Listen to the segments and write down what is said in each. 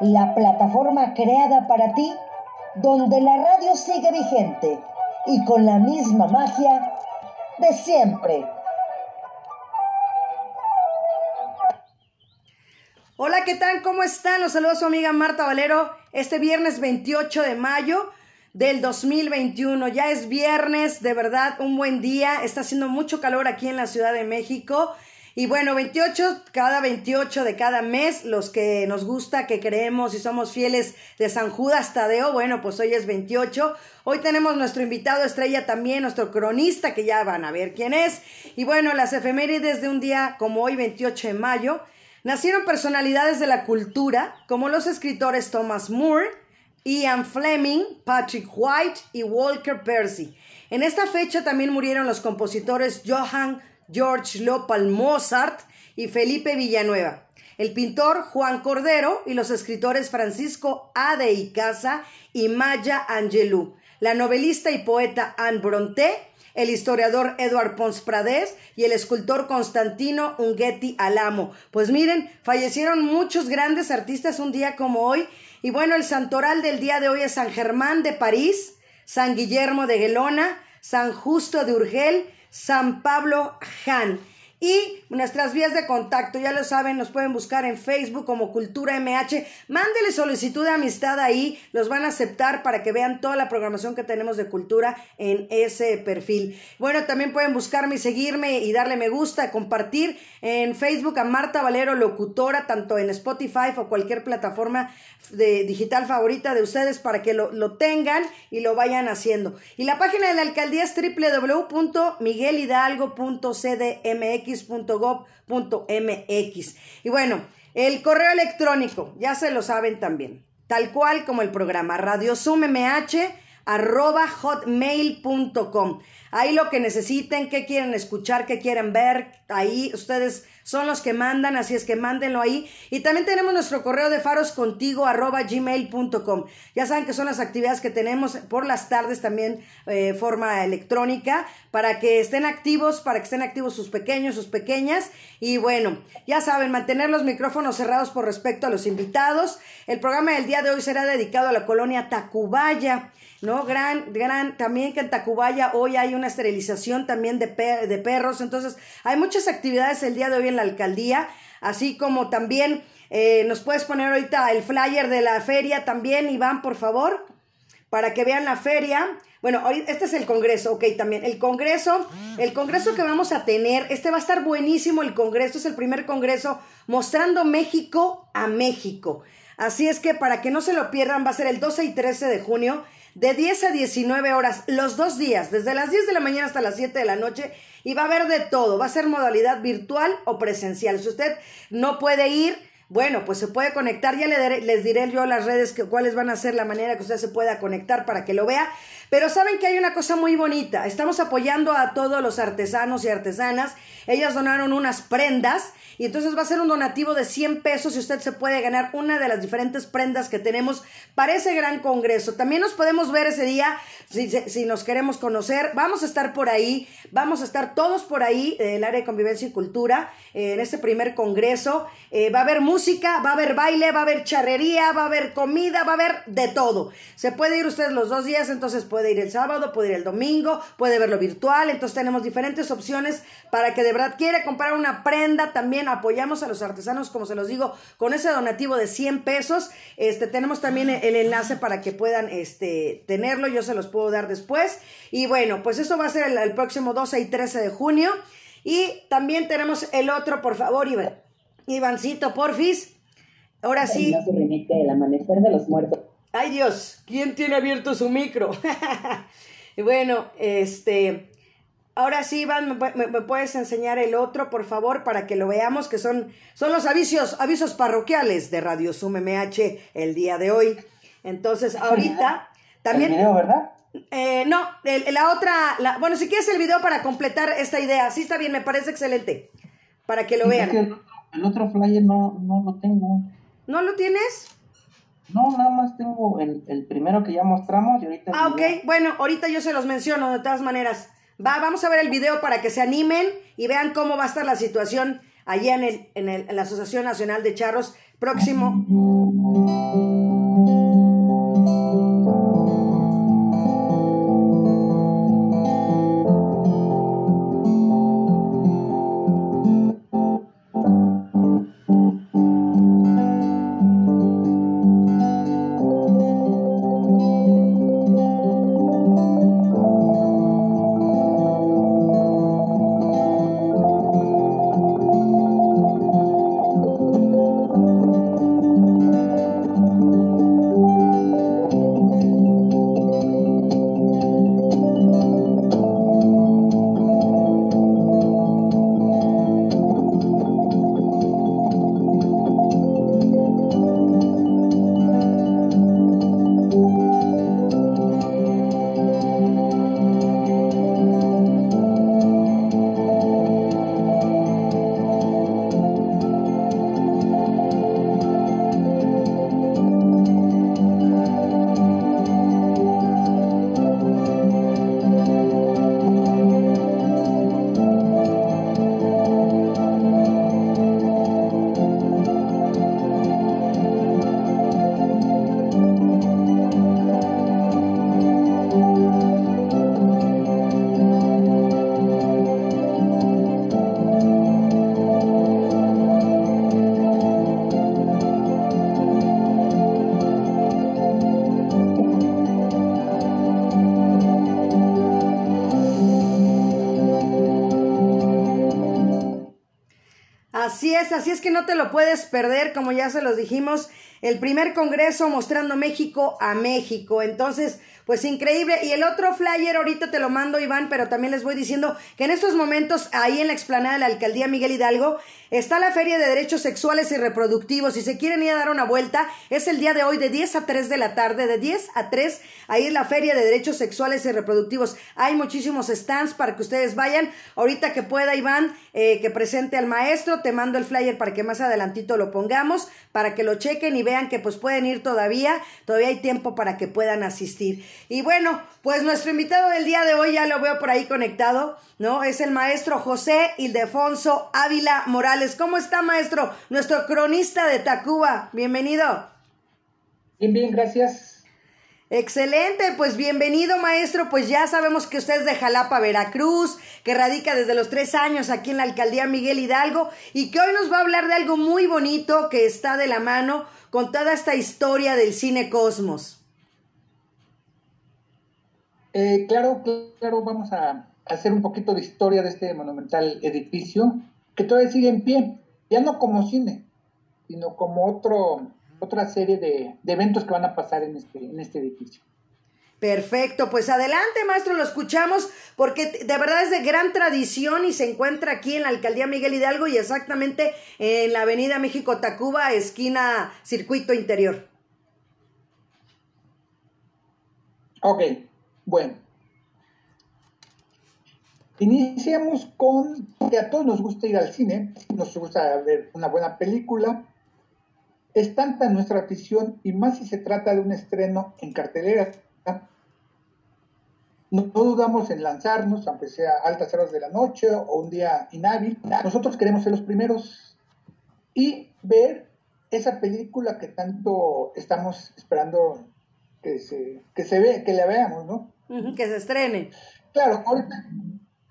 La plataforma creada para ti, donde la radio sigue vigente y con la misma magia de siempre. Hola, ¿qué tal? ¿Cómo están? Los saludos a su amiga Marta Valero este viernes 28 de mayo del 2021. Ya es viernes, de verdad, un buen día. Está haciendo mucho calor aquí en la Ciudad de México. Y bueno, 28, cada 28 de cada mes, los que nos gusta, que creemos y somos fieles de San Judas Tadeo, bueno, pues hoy es 28. Hoy tenemos nuestro invitado estrella también, nuestro cronista, que ya van a ver quién es. Y bueno, las efemérides de un día como hoy, 28 de mayo, nacieron personalidades de la cultura, como los escritores Thomas Moore, Ian Fleming, Patrick White y Walker Percy. En esta fecha también murieron los compositores Johann George Lopal Mozart y Felipe Villanueva, el pintor Juan Cordero y los escritores Francisco A. de Icaza y Maya Angelou, la novelista y poeta Anne Bronte, el historiador Edward Pons Prades y el escultor Constantino Unguetti Alamo. Pues miren, fallecieron muchos grandes artistas un día como hoy. Y bueno, el santoral del día de hoy es San Germán de París, San Guillermo de Gelona, San Justo de Urgel, San Pablo Han. Y nuestras vías de contacto, ya lo saben, nos pueden buscar en Facebook como Cultura MH. Mándele solicitud de amistad ahí, los van a aceptar para que vean toda la programación que tenemos de cultura en ese perfil. Bueno, también pueden buscarme y seguirme y darle me gusta, compartir en Facebook a Marta Valero Locutora, tanto en Spotify o cualquier plataforma de digital favorita de ustedes para que lo, lo tengan y lo vayan haciendo. Y la página de la alcaldía es www.miguelhidalgo.cdmx mx Y bueno, el correo electrónico, ya se lo saben también, tal cual como el programa, radiosummh arroba hotmail.com. Ahí lo que necesiten, qué quieren escuchar, qué quieren ver, ahí ustedes son los que mandan, así es que mándenlo ahí. Y también tenemos nuestro correo de faroscontigo arroba gmail.com. Ya saben que son las actividades que tenemos por las tardes también eh, forma electrónica para que estén activos, para que estén activos sus pequeños, sus pequeñas. Y bueno, ya saben, mantener los micrófonos cerrados por respecto a los invitados. El programa del día de hoy será dedicado a la colonia Tacubaya. ¿No? Gran, gran, también que en Tacubaya hoy hay una esterilización también de, de perros, entonces hay muchas actividades el día de hoy en la alcaldía, así como también eh, nos puedes poner ahorita el flyer de la feria también, Iván, por favor, para que vean la feria. Bueno, este es el congreso, ok, también. El congreso, el congreso que vamos a tener, este va a estar buenísimo el congreso, es el primer congreso mostrando México a México. Así es que para que no se lo pierdan, va a ser el 12 y 13 de junio de 10 a 19 horas, los dos días, desde las 10 de la mañana hasta las 7 de la noche, y va a haber de todo, va a ser modalidad virtual o presencial. Si usted no puede ir, bueno, pues se puede conectar, ya les diré yo las redes que, cuáles van a ser la manera que usted se pueda conectar para que lo vea. Pero saben que hay una cosa muy bonita, estamos apoyando a todos los artesanos y artesanas, ellas donaron unas prendas y entonces va a ser un donativo de 100 pesos y usted se puede ganar una de las diferentes prendas que tenemos para ese gran congreso. También nos podemos ver ese día si, nos queremos conocer. Vamos a estar por ahí, vamos a estar todos por ahí, en el área de convivencia y cultura, eh, en este primer congreso. Eh, va a haber música, va a haber baile, va a haber charrería, va a haber comida, va a haber de todo. Se puede ir usted los dos días, entonces puede ir el sábado, puede ir el domingo, puede verlo virtual. Entonces tenemos diferentes opciones para que de verdad quiera comprar una prenda también apoyamos a los artesanos, como se los digo, con ese donativo de 100 pesos. Este, tenemos también el, enlace para que puedan este, tenerlo, yo se los puedo dar después. Y bueno, pues eso va a ser el, próximo 12 y 13 de junio. Y también tenemos el otro, por favor, Iván. Ivancito, porfis. Ahora sí. el amanecer de los muertos. Ay Dios, ¿quién tiene abierto su micro? y bueno, este, Ahora sí, Iván, ¿me, puedes enseñar el otro, por favor, para que lo veamos, que son, son los avisos, avisos parroquiales de Radio Sum MH el día de hoy. Entonces, ahorita también... ¿El video, verdad? Eh, no, la otra, la, bueno, si quieres el video para completar esta idea, sí está bien, me parece excelente, para que lo vean. el, otro flyer no, no lo tengo. ¿No lo tienes? No, nada más tengo el, el primero que ya mostramos y ahorita... Ah, ok, bueno, ahorita yo se los menciono de todas maneras. Va, vamos a ver el video para que se animen y vean cómo va a estar la situación allá en, el, en, el, en la Asociación Nacional de Charros próximo. Lo puedes perder, como ya se los dijimos, el primer congreso mostrando México a México. Entonces, pues increíble. Y el otro flyer, ahorita te lo mando, Iván, pero también les voy diciendo que en estos momentos, ahí en la explanada de la alcaldía Miguel Hidalgo, está la Feria de Derechos Sexuales y Reproductivos. Si se quieren ir a dar una vuelta, es el día de hoy de 10 a 3 de la tarde, de 10 a 3, ahí es la Feria de Derechos Sexuales y Reproductivos. Hay muchísimos stands para que ustedes vayan. Ahorita que pueda, Iván, eh, que presente al maestro, te mando el flyer para que más adelantito lo pongamos, para que lo chequen y vean que pues pueden ir todavía, todavía hay tiempo para que puedan asistir. Y bueno, pues nuestro invitado del día de hoy ya lo veo por ahí conectado, ¿no? Es el maestro José Ildefonso Ávila Morales. ¿Cómo está, maestro? Nuestro cronista de Tacuba. Bienvenido. Bien, bien, gracias. Excelente, pues bienvenido maestro, pues ya sabemos que usted es de Jalapa, Veracruz, que radica desde los tres años aquí en la alcaldía Miguel Hidalgo y que hoy nos va a hablar de algo muy bonito que está de la mano con toda esta historia del cine Cosmos. Eh, claro, claro, vamos a hacer un poquito de historia de este monumental edificio que todavía sigue en pie, ya no como cine, sino como otro, otra serie de, eventos que van a pasar en este, en este edificio. Perfecto, pues adelante, maestro, lo escuchamos porque de verdad es de gran tradición y se encuentra aquí en la alcaldía Miguel Hidalgo y exactamente en la avenida México Tacuba, esquina Circuito Interior. Ok, bueno, iniciamos con que a todos nos gusta ir al cine, nos gusta ver una buena película. Es tanta nuestra afición y más si se trata de un estreno en cartelera. No, dudamos en lanzarnos, aunque sea altas horas de la noche o un día inhábil. Nosotros queremos ser los primeros y ver esa película que tanto estamos esperando que se, que se ve, que la veamos, ¿no? que se estrene. Claro, ahorita,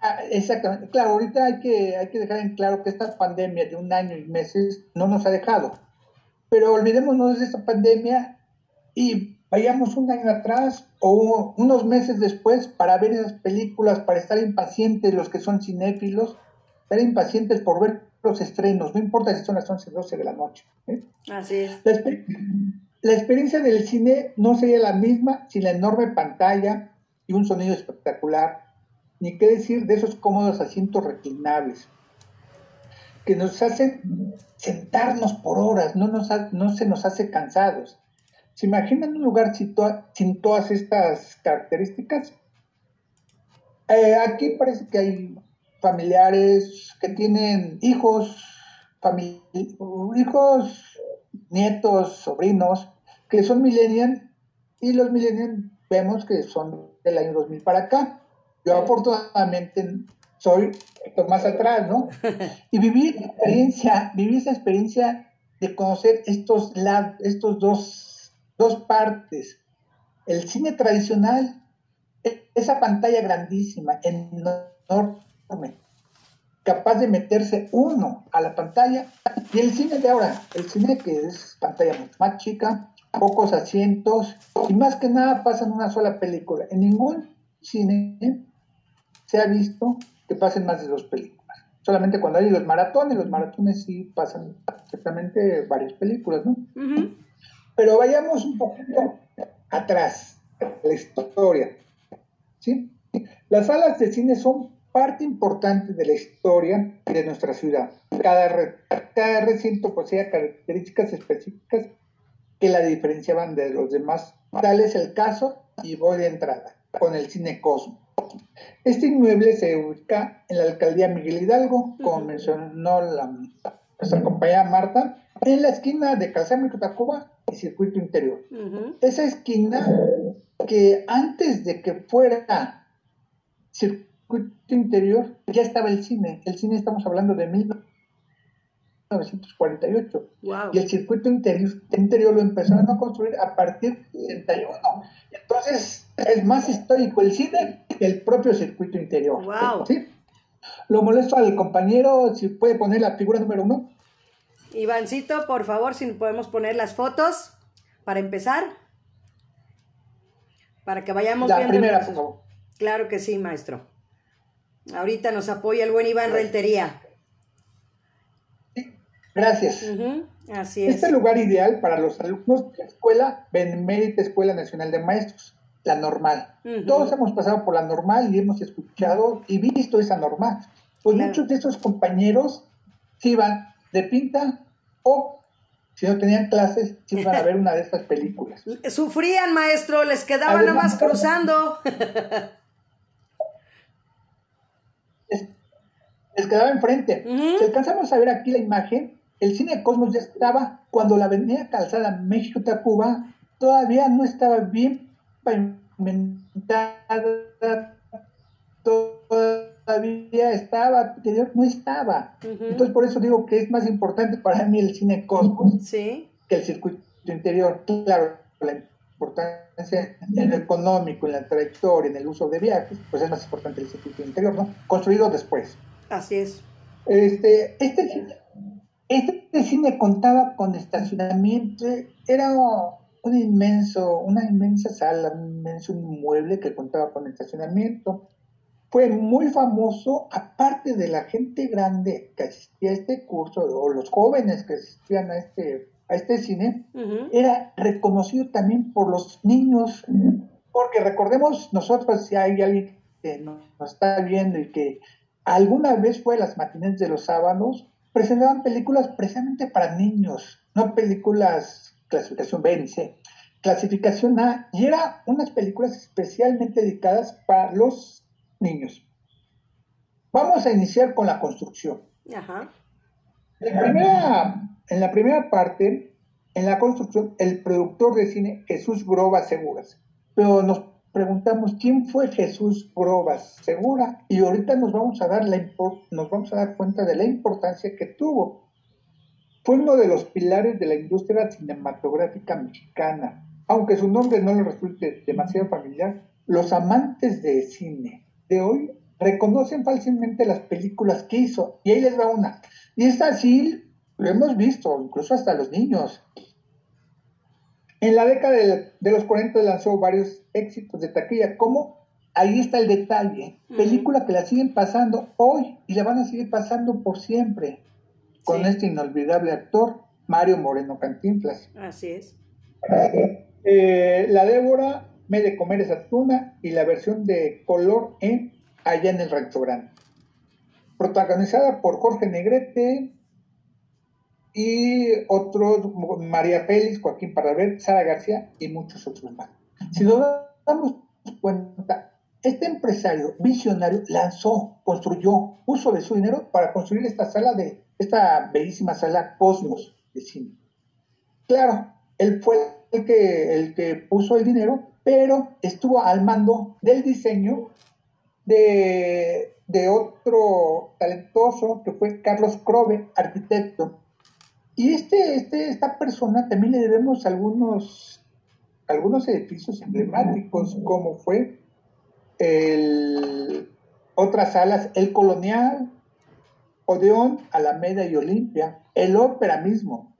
ah, exactamente, claro, ahorita hay que, hay que dejar en claro que esta pandemia de un año y meses no nos ha dejado. Pero olvidémonos de esta pandemia y vayamos un año atrás o unos meses después para ver esas películas, para estar impacientes los que son cinéfilos, estar impacientes por ver los estrenos, no importa si son las 11 o 12 de la noche. ¿eh? Así es. La, la experiencia del cine no sería la misma sin la enorme pantalla, y un sonido espectacular, ni qué decir de esos cómodos asientos reclinables, que nos hacen sentarnos por horas, no, nos no se nos hace cansados. ¿Se imaginan un lugar sin, todas estas características? Eh, aquí parece que hay familiares que tienen hijos, hijos, nietos, sobrinos, que son millennials, y los millennials vemos que son del año 2000 para acá. Yo afortunadamente soy más atrás, ¿no? Y viví experiencia, viví esa experiencia de conocer estos, estos dos, dos partes. El cine tradicional, e, esa pantalla grandísima, enorme, capaz de meterse uno a la pantalla, y el cine de ahora, el cine que es pantalla mucho más chica, pocos asientos, y más que nada pasa en una sola película. En ningún cine se ha visto que pasen más de dos películas solamente cuando hay los maratones, los maratones sí pasan exactamente varias películas, ¿no? Pero vayamos un poquito atrás, la historia, ¿sí? Las salas de cine son parte importante de la historia de nuestra ciudad. Cada, cada recinto posee características específicas que la diferenciaban de los demás. Tal es el caso, y voy de entrada, con el cine Cosmo. Este inmueble se ubica en la alcaldía Miguel Hidalgo, como mencionó la, nuestra compañera Marta, en la esquina de Calzamico Tacuba y Circuito Interior. Esa esquina que antes de que fuera Circuito Interior ya estaba el cine. El cine estamos hablando de 1948. Y el circuito interior, interior lo empezaron a construir a partir de 61. Entonces, es más histórico el cine que el propio circuito interior. ¿sí? Lo molesto al compañero, si puede poner la figura número uno. Ivancito, por favor, si podemos poner las fotos para empezar. Para que vayamos la primera, por favor. Claro que sí, maestro. Ahorita nos apoya el buen Iván Rentería. Gracias. Así es. Este lugar ideal para los alumnos de la escuela Benemérita Escuela Nacional de Maestros, la normal. Todos hemos pasado por la normal y hemos escuchado y visto esa normal. Pues muchos de esos compañeros se iban de pinta o si no tenían clases, se iban a ver una de estas películas. Sufrían, maestro, les quedaba nada más cruzando. les, quedaba enfrente. Si alcanzamos a ver aquí la imagen, el cine Cosmos ya estaba cuando la avenida Calzada México-Tacuba todavía no estaba bien pavimentada, todavía estaba, no estaba. Entonces por eso digo que es más importante para mí el cine Cosmos que el circuito interior. Claro, la importancia en lo económico, en la trayectoria, en el uso de viajes, pues es más importante el circuito interior, ¿no? Construido después. Así es. Este, este este cine contaba con estacionamiento, era un inmenso, una inmensa sala, un inmenso inmueble que contaba con estacionamiento. Fue muy famoso, aparte de la gente grande que asistía a este curso, o los jóvenes que asistían a este, a este cine, era reconocido también por los niños, porque recordemos nosotros, si hay alguien que nos está viendo y que alguna vez fue a las matines de los sábados, presentaban películas precisamente para niños, no películas clasificación B ni C, clasificación A, y eran unas películas especialmente dedicadas para los niños. Vamos a iniciar con la construcción. Ajá. En, la primera, en la primera parte, en la construcción, el productor de cine Jesús Groba Seguras, pero nos preguntamos quién fue Jesús Probas Segura y ahorita nos vamos a dar la nos vamos a dar cuenta de la importancia que tuvo. Fue uno de los pilares de la industria cinematográfica mexicana. Aunque su nombre no le resulte demasiado familiar, los amantes de cine de hoy reconocen fácilmente las películas que hizo. Y ahí les va una. Y esta sí lo hemos visto, incluso hasta los niños. En la década de, los 40 lanzó varios éxitos de taquilla, como ahí está el detalle, película que la siguen pasando hoy y la van a seguir pasando por siempre, con este inolvidable actor, Mario Moreno Cantinflas. Así es. Eh, la Débora, Me de comer esa tuna y la versión de color en Allá en el Rancho Grande. Protagonizada por Jorge Negrete, y otros, María Félix, Joaquín Parravet, Sara García y muchos otros más. Si nos damos cuenta, este empresario visionario lanzó, construyó, uso de su dinero para construir esta sala de, esta bellísima sala Cosmos de cine. Claro, él fue el que, el que puso el dinero, pero estuvo al mando del diseño de, de otro talentoso que fue Carlos Crobe, arquitecto, Y este, este, esta persona también le debemos algunos, algunos edificios emblemáticos, como fue el, otras salas, el Colonial, Odeón, Alameda y Olimpia, el Ópera mismo.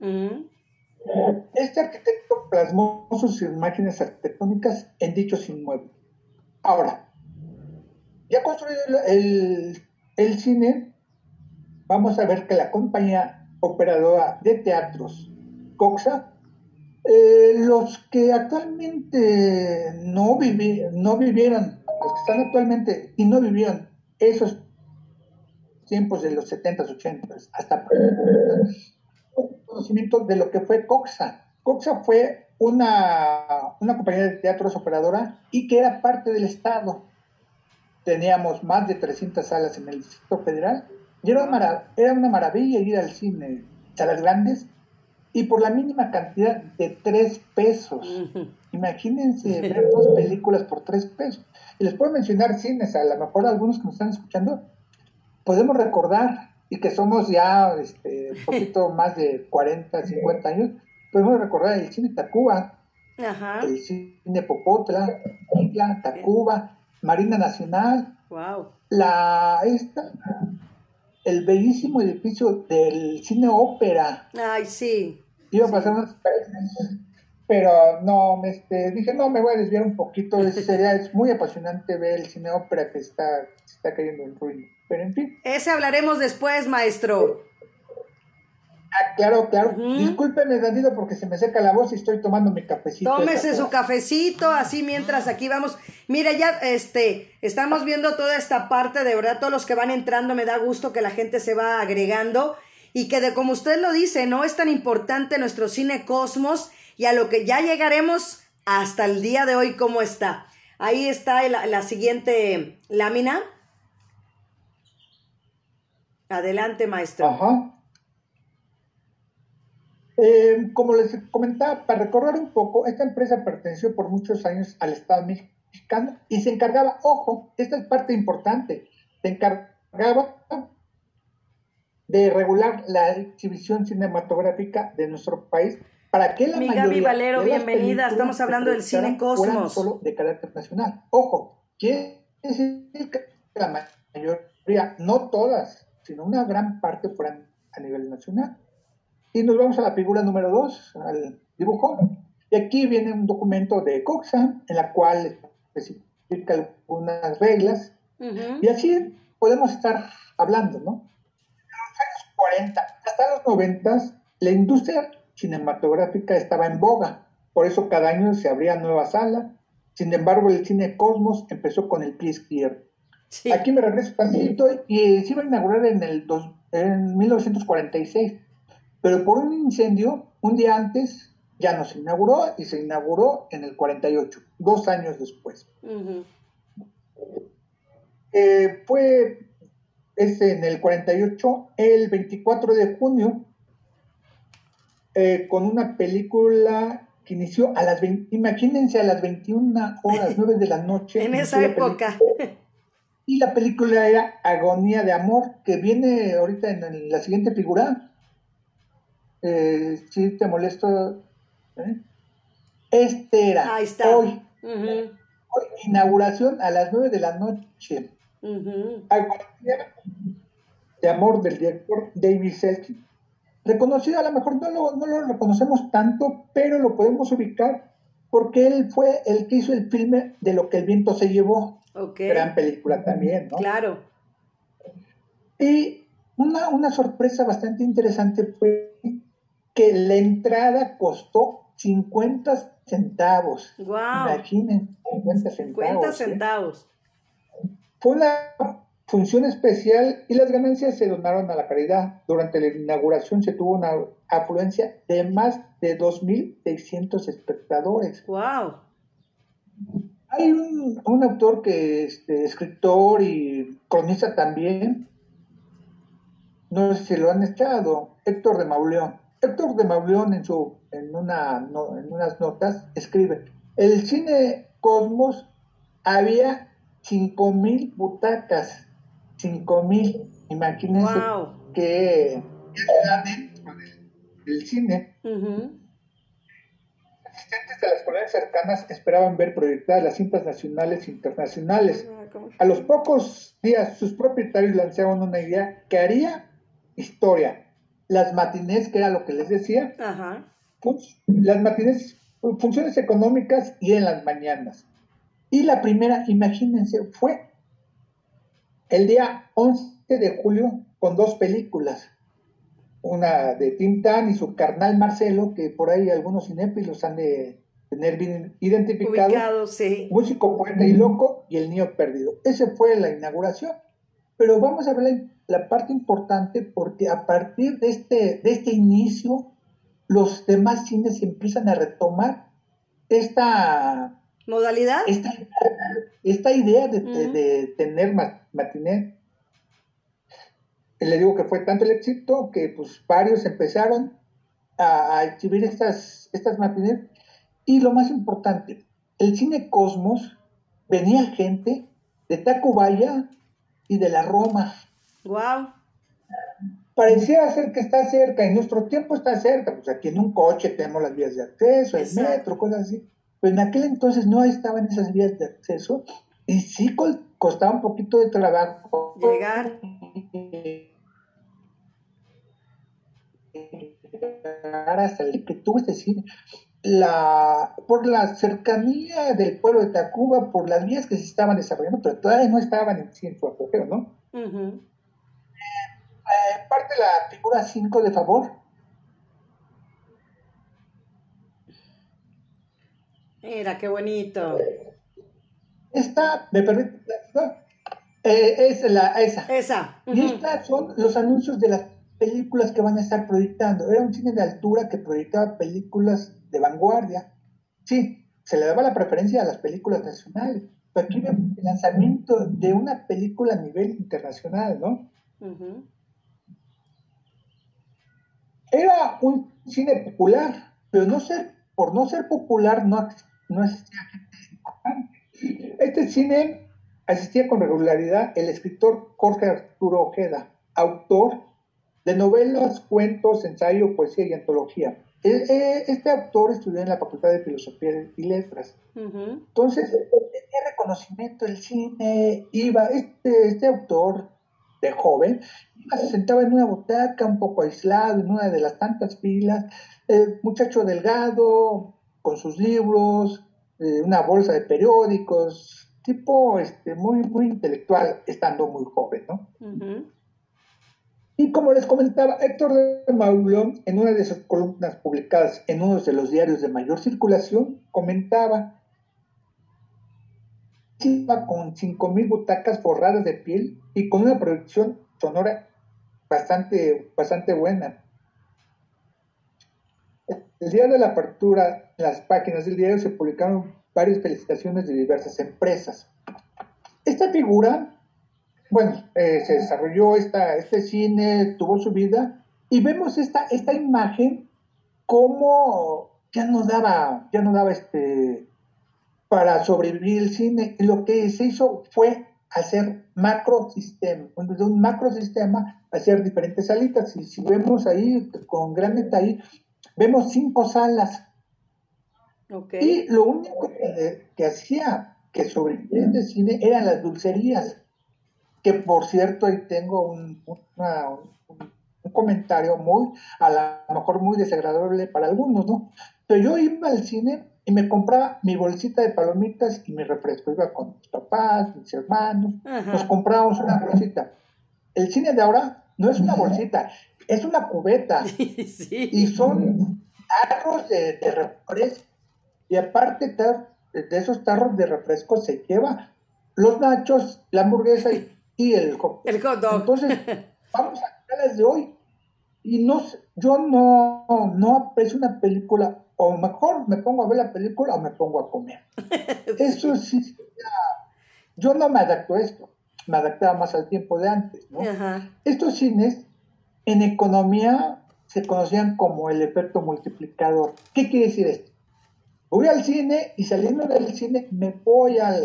Este arquitecto plasmó sus imágenes arquitectónicas en dichos inmuebles. Ahora, ya construido el, el cine, vamos a ver que la compañía operadora de teatros, COXA, eh, los que actualmente no, no vivieron, los que están actualmente y no vivieron esos tiempos de los 70s, 80s, hasta conocimiento de lo que fue Coxa. Coxa fue una, una compañía de teatros operadora y que era parte del Estado. Teníamos más de 300 salas en el Distrito Federal y era una, era una maravilla ir al cine, salas grandes, y por la mínima cantidad de 3 pesos. Imagínense ver dos películas por 3 pesos. Y les puedo mencionar cines, a lo mejor algunos que nos están escuchando, podemos recordar, y que somos ya este, un poquito más de 40, 50 años, podemos recordar el cine Tacuba, el cine Popotla, Isla, Tacuba, Marina Nacional, la esta, el bellísimo edificio del cine ópera. Ay, sí. Iba a pasar unas pero no, este, dije, no, me voy a desviar un poquito, sería, es muy apasionante ver el cine ópera que está, está cayendo en ruina, pero en fin. Ese hablaremos después, maestro. Ah, claro, claro. Discúlpeme, Danilo, porque se me seca la voz y estoy tomando mi cafecito. Tómese su cafecito, así mientras aquí vamos. Mire, ya este, estamos viendo toda esta parte, de verdad, todos los que van entrando, me da gusto que la gente se va agregando y que de como usted lo dice, no es tan importante nuestro cine Cosmos y a lo que ya llegaremos hasta el día de hoy, ¿cómo está? Ahí está la, siguiente lámina. Adelante, maestro. Ajá. Eh, como les comentaba, para recordar un poco, esta empresa perteneció por muchos años al Estado mexicano y se encargaba, ojo, esta es parte importante, se encargaba de regular la exhibición cinematográfica de nuestro país para que la Mi Gaby Valero, bienvenida. Estamos hablando del cine Cosmos. solo de carácter nacional. Ojo, quiere decir que la mayoría, no todas, sino una gran parte fueran a nivel nacional. Y nos vamos a la figura número 2, al dibujo. Y aquí viene un documento de Coxa, en la cual especifica algunas reglas. Y así podemos estar hablando, ¿no? En los años 40 hasta los 90, la industria cinematográfica estaba en boga, por eso cada año se abría nueva sala. Sin embargo, el cine Cosmos empezó con el pie izquierdo. Aquí me regreso tantito y se iba a inaugurar en, el en 1946, pero por un incendio, un día antes, ya no se inauguró y se inauguró en el 48, dos años después. Eh, fue ese en el 48, el 24 de junio, eh, con una película que inició a las 20, imagínense a las 21 horas, 9 de la noche. en esa época. Y la película era Agonía de Amor, que viene ahorita en, la siguiente figura. Eh, si te molesto. ¿eh? Este era hoy. hoy. Inauguración a las 9 de la noche. Agonía de Amor del director David Selkin reconocido, a lo mejor no lo, no lo reconocemos tanto, pero lo podemos ubicar porque él fue el que hizo el filme de lo que el viento se llevó. Gran película también, ¿no? Claro. Y una, una sorpresa bastante interesante fue que la entrada costó 50 centavos. Wow. Imaginen, 50 centavos. 50 ¿eh? centavos. Fue una función especial y las ganancias se donaron a la caridad. Durante la inauguración se tuvo una afluencia de más de 2.600 espectadores. ¡Wow! Hay un, autor que es este, escritor y cronista también, no sé si lo han echado, Héctor de Mauleón. Héctor de Mauleón en, su, en, una, en unas notas escribe, el cine Cosmos había 5.000 butacas cinco mil. Imagínense que, dentro del cine. Asistentes de las colonias cercanas esperaban ver proyectadas las cintas nacionales e internacionales. Ah, A los pocos días, sus propietarios lanzaron una idea que haría historia. Las matinés, que era lo que les decía, las matinés, funciones económicas y en las mañanas. Y la primera, imagínense, fue el día 11 de julio con dos películas una de Tintán y su carnal Marcelo, que por ahí algunos cinéfilos han de tener bien identificado. Músico, poeta y loco y el niño perdido. Esa fue la inauguración. Pero vamos a ver la, parte importante porque a partir de este, de este inicio, los demás cines empiezan a retomar esta modalidad. Esta, idea de, de, tener matiné. Le digo que fue tanto el éxito que pues varios empezaron a, exhibir estas, estas Y lo más importante, el cine Cosmos venía gente de Tacubaya y de la Roma. Wow. Parecía ser que está cerca, en nuestro tiempo está cerca, pues aquí en un coche tenemos las vías de acceso, el metro, cosas así. Pero en aquel entonces no estaban esas vías de acceso y sí costaba un poquito de trabajo. Llegar hasta el que este cine. La, por la cercanía del pueblo de Tacuba, por las vías que se estaban desarrollando, pero todavía no estaban en, su apogeo, ¿no? Eh, parte la figura 5 de favor. Mira, qué bonito. Esta, me permite, eh, es la, esa. Esa. Y estas son los anuncios de las películas que van a estar proyectando. Era un cine de altura que proyectaba películas de vanguardia. Sí, se le daba la preferencia a las películas nacionales. Pero aquí vemos el lanzamiento de una película a nivel internacional, ¿no? Era un cine popular, pero no ser, por no ser popular no, no existía gente. Este cine asistía con regularidad el escritor Jorge Arturo Ojeda, autor de novelas, cuentos, ensayo, poesía y antología. E, e, este autor estudió en la Facultad de Filosofía y Letras. Entonces, tenía reconocimiento del cine, iba, este, este autor de joven, se sentaba en una butaca un poco aislado, en una de las tantas filas, el muchacho delgado, con sus libros, eh, una bolsa de periódicos, tipo este, muy, muy intelectual, estando muy joven, ¿no? Y como les comentaba, Héctor de Maulón, en una de sus columnas publicadas en uno de los diarios de mayor circulación, comentaba con 5.000 butacas forradas de piel y con una producción sonora bastante, bastante buena. El día de la apertura, en las páginas del diario se publicaron varias felicitaciones de diversas empresas. Esta figura bueno, eh, se desarrolló esta, este cine, tuvo su vida, y vemos esta, esta imagen como ya no daba, ya no daba este para sobrevivir el cine. Y lo que se hizo fue hacer macrosistema, de un macrosistema hacer diferentes salitas. Y si vemos ahí con gran detalle, vemos cinco salas. Y lo único que, que hacía que sobreviviera el cine eran las dulcerías que por cierto ahí tengo un, un, comentario muy, a lo mejor muy desagradable para algunos, ¿no? Pero yo iba al cine y me compraba mi bolsita de palomitas y mi refresco. Iba con mis papás, mis hermanos, nos comprábamos una bolsita. El cine de ahora no es una bolsita, es una cubeta. Y son tarros de, de refresco. Y aparte de esos tarros de refresco se lleva los nachos, la hamburguesa y y el hot, el hot dog. Entonces, vamos a las de hoy. Y no, yo no, no aprecio una película, o mejor me pongo a ver la película o me pongo a comer. Eso sí, yo no me adapto a esto, me adaptaba más al tiempo de antes. ¿no? Estos cines en economía se conocían como el efecto multiplicador. ¿Qué quiere decir esto? Voy al cine y saliendo del cine me voy al,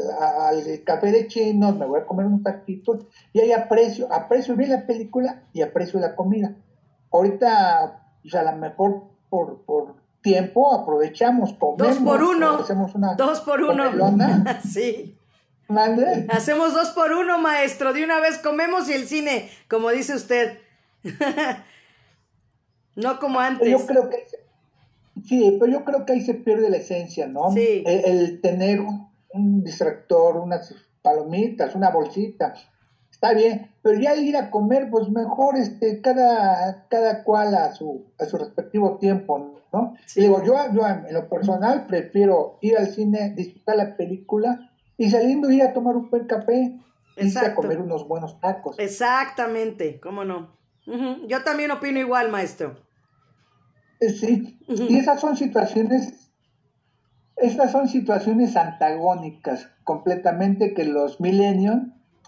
café de chinos, me voy a comer unos taquitos y ahí aprecio, aprecio bien la película y aprecio la comida. Ahorita pues a lo mejor por, por tiempo aprovechamos, comemos. Dos por uno. Hacemos una dos por uno. comelona. sí. ¿Mande? Hacemos dos por uno, maestro. De una vez comemos y el cine, como dice usted. no como antes. Yo creo que sí, pero yo creo que ahí se pierde la esencia, ¿no? Sí. El, el tener un, un distractor, unas palomitas, una bolsita, está bien, pero ya ir a comer, pues mejor este, cada, cada cual a su, a su respectivo tiempo, ¿no? Y digo, yo, yo en lo personal prefiero ir al cine, disfrutar la película y saliendo ir a tomar un buen café, irse a Exacto. comer unos buenos tacos. Exactamente, cómo no. Yo también opino igual, maestro. Eh, Sí, y esas son situaciones, estas son situaciones antagónicas completamente que los millennials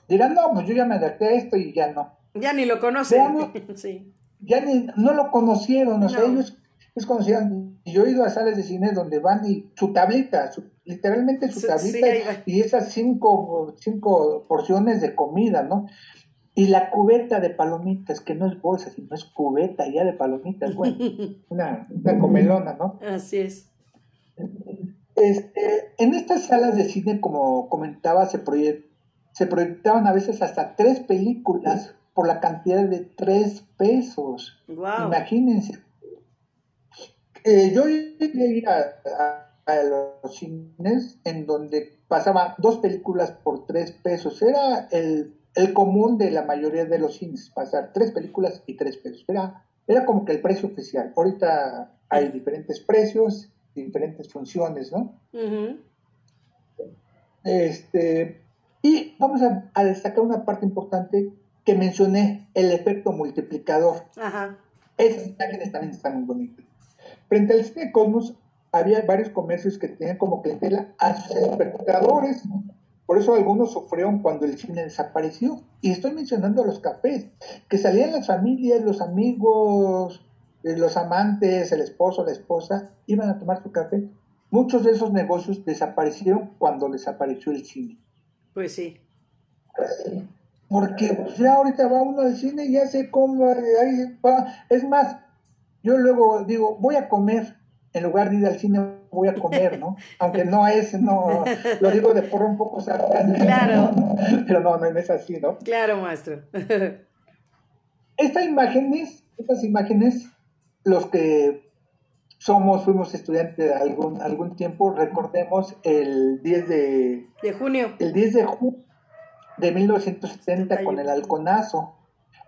dirán, no, pues yo ya me adapté a esto y ya no. Ya ni lo conoce. Veamos. sí. Ya ni, no lo conocieron, o sea, No. ellos, ellos conocían, y yo he ido a salas de cine donde van y su tablita, su- literalmente su tablita, sí, y esas cinco, cinco porciones de comida, ¿no? Y la cubeta de palomitas, que no es bolsa, sino es cubeta ya de palomitas, bueno, una, una comelona, ¿no? Así es. Este, en estas salas de cine, como comentaba, se, proye- se proyectaban a veces hasta tres películas por la cantidad de tres pesos. Wow. Imagínense. Eh, yo llegué a ir a, a- a los cines en donde pasaban dos películas por tres pesos. Era el, el común de la mayoría de los cines, pasar tres películas y tres pesos. Era, era como que el precio oficial. Ahorita hay diferentes precios, diferentes funciones, ¿no? Ujú. Este, y vamos a, a destacar una parte importante que mencioné, el efecto multiplicador. Ajá. Esas imágenes también están muy bonitas. Frente al cine Cosmos había varios comercios que tenían como clientela a sus espectadores. Por eso algunos sufrieron cuando el cine desapareció. Y estoy mencionando a los cafés, que salían las familias, los amigos, eh, los amantes, el esposo, la esposa, iban a tomar su café. Muchos de esos negocios desaparecieron cuando desapareció el cine. Pues sí. Porque pues, ya ahorita va uno al cine y ya se cómo ahí va. Es más, yo luego digo, voy a comer, en lugar de ir al cine voy a comer, ¿no? Aunque no es, no, lo digo de forma un poco sarcástica. Claro. Pero no, no es así, ¿no? Claro, maestro. Estas imágenes, estas imágenes, los que somos, fuimos estudiantes algún, algún tiempo, recordemos el 10 de, De junio. el 10 de junio de 1970 con el halconazo.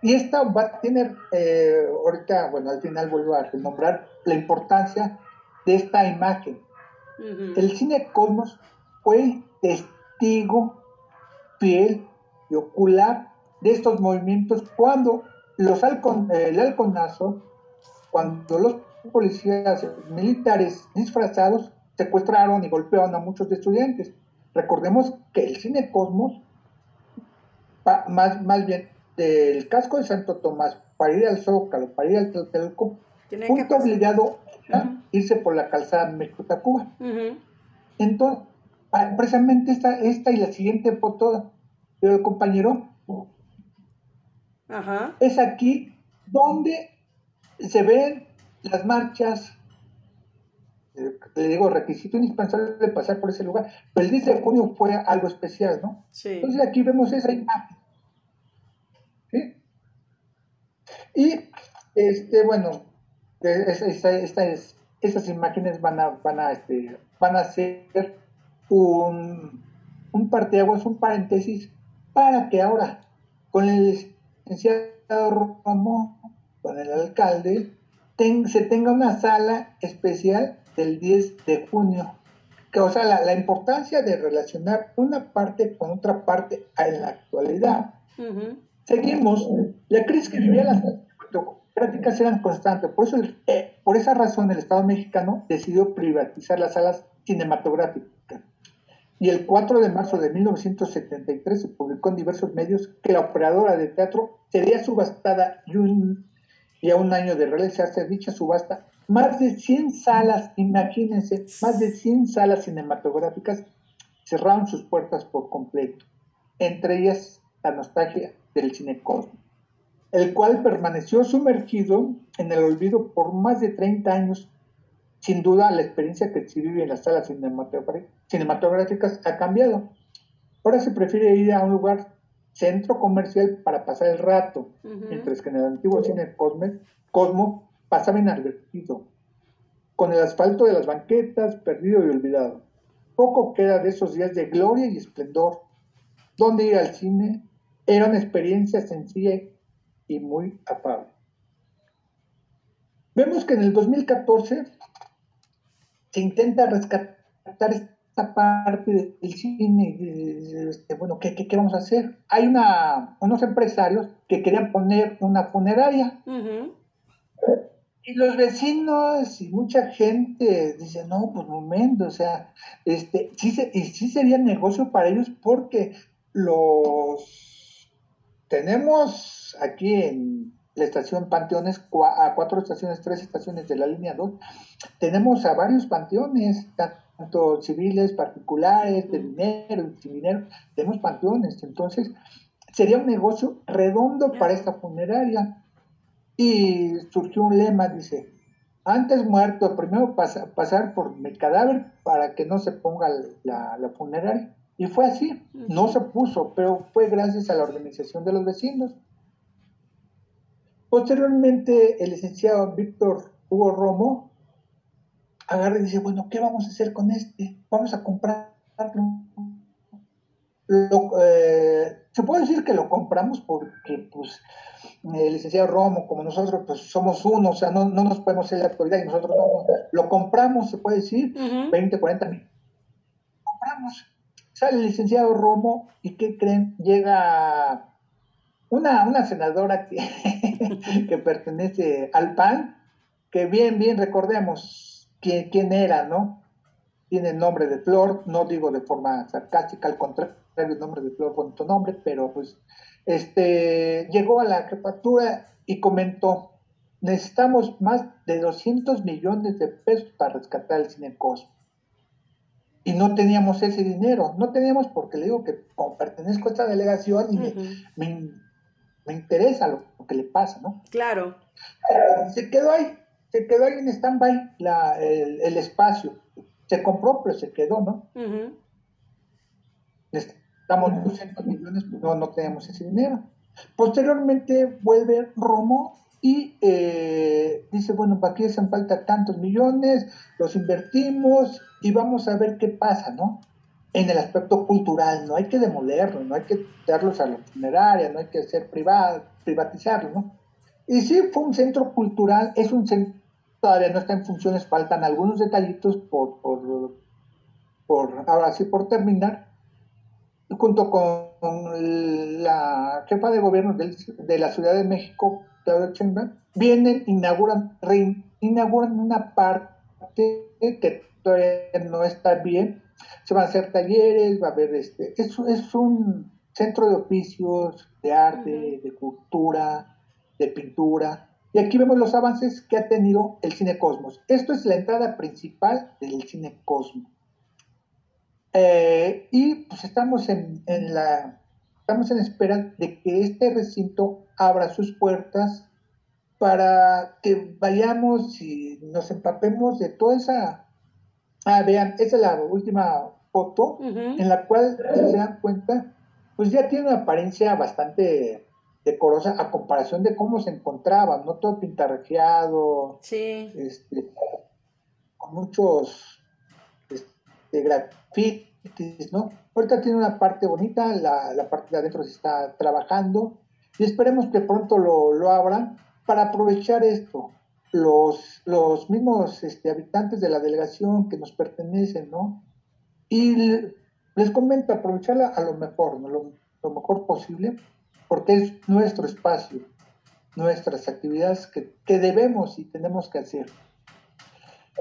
Y esta va a tener, eh, ahorita, bueno, al final vuelvo a renombrar la importancia de esta imagen. El cine Cosmos fue testigo fiel y ocular de estos movimientos cuando los halcon, el halconazo, cuando los policías militares disfrazados secuestraron y golpearon a muchos estudiantes. Recordemos que el cine Cosmos, más, más bien del casco de Santo Tomás para ir al Zócalo, para ir al Tlatelolco, Tienen que punto pasar. obligado a irse por la calzada México-Tacuba. Entonces, ah, precisamente esta, esta y la siguiente foto del compañero Ajá. es aquí donde se ven las marchas. Le digo, requisito indispensable de pasar por ese lugar, pero el 10 de junio fue algo especial, ¿no? Sí. Entonces aquí vemos esa imagen. ¿Sí? Y, este, bueno, es- esta- esta es- estas imágenes van a, van a, este, van a ser un, un parteaguas, un paréntesis, para que ahora, con el licenciado Romo, con el alcalde, ten- se tenga una sala especial del 10 de junio. Que, o sea, la, la importancia de relacionar una parte con otra parte en la actualidad. Seguimos, la crisis que vivía las prácticas eran constantes, por, eso, eh, por esa razón el Estado mexicano decidió privatizar las salas cinematográficas. Y el 4 de marzo de 1973 se publicó en diversos medios que la operadora de teatro sería subastada y, a un año de realizarse dicha subasta, más de 100 salas, imagínense, más de 100 salas cinematográficas cerraron sus puertas por completo, entre ellas la nostalgia del cine cósmico, el cual permaneció sumergido en el olvido por más de 30 años. Sin duda, la experiencia que se vive en las salas cinematográficas ha cambiado. Ahora se prefiere ir a un lugar centro comercial para pasar el rato, mientras que en el antiguo cine Cosme, Cosmo pasaba inadvertido, con el asfalto de las banquetas perdido y olvidado. Poco queda de esos días de gloria y esplendor, donde ir al cine era una experiencia sencilla y muy afable. Vemos que en el 2014 se intenta rescatar esta parte del cine, este, bueno, ¿qué, ¿qué, vamos a hacer? Hay una, unos empresarios que querían poner una funeraria. Y los vecinos y mucha gente dicen, no, pues momento, o sea, este, sí, sí sería negocio para ellos porque los tenemos aquí en la estación Panteones, a cuatro estaciones, tres estaciones de la línea 2, tenemos a varios panteones, tanto civiles, particulares, de dinero, sin dinero, tenemos panteones, entonces sería un negocio redondo para esta funeraria. Y surgió un lema, dice, antes muerto, primero pasar por mi cadáver para que no se ponga la, la funeraria. Y fue así, no se puso, pero fue gracias a la organización de los vecinos. Posteriormente, el licenciado Víctor Hugo Romo agarra y dice, bueno, ¿qué vamos a hacer con este? Vamos a comprarlo. Eh, se puede decir que lo compramos porque, pues, el licenciado Romo, como nosotros, pues somos uno, o sea, no, nos podemos hacer la actualidad y nosotros no, lo compramos, se puede decir, 20, 40 mil. Compramos. Sale el licenciado Romo y ¿qué creen? Llega una, una senadora que, que pertenece al PAN, que bien, bien recordemos quién, quién era, ¿no? Tiene el nombre de Flor, no digo de forma sarcástica, al contrario, el nombre de Flor, bonito nombre, pero pues este, llegó a la jefatura y comentó, necesitamos más de 200 millones de pesos para rescatar el cine Cosmo y no teníamos ese dinero. No teníamos porque le digo que como pertenezco a esta delegación y me, interesa lo, que le pasa, ¿no? Claro. Eh, se quedó ahí, se quedó ahí en stand-by el, el, espacio. Se compró, pero se quedó, ¿no? Estamos 200 millones, pues no, no tenemos ese dinero. Posteriormente vuelve Romo y eh, dice, bueno, ¿para qué hacen falta tantos millones? Los invertimos y vamos a ver qué pasa, ¿no? En el aspecto cultural, no hay que demolerlo, no hay que darlos a la funeraria, no hay que hacer privado, privatizarlo, ¿no? Y sí, fue un centro cultural, es un centro, todavía no está en funciones, faltan algunos detallitos por, por, por ahora sí, por terminar, junto con la jefa de gobierno de la Ciudad de México, vienen, inauguran, inauguran una parte que todavía no está bien. Se van a hacer talleres, va a haber este, es, es un centro de oficios, de arte, de cultura, de pintura. Y aquí vemos los avances que ha tenido el Cine Cosmos. Esto es la entrada principal del Cine Cosmos. Eh, y pues estamos en, en, la estamos en espera de que este recinto abra sus puertas para que vayamos y nos empapemos de toda esa... Ah, vean, esa es la última foto en la cual, si se dan cuenta, pues ya tiene una apariencia bastante decorosa a comparación de cómo se encontraba, no todo pintarrajeado, sí. este, con muchos este, grafitis, ¿no? Ahorita tiene una parte bonita, la, la parte de adentro se está trabajando y esperemos que pronto lo, lo abran para aprovechar esto. Los, los mismos este, habitantes de la delegación que nos pertenecen, ¿no? Y les comento, aprovecharla a lo mejor, ¿no? lo, mejor posible, porque es nuestro espacio, nuestras actividades que, debemos y tenemos que hacer.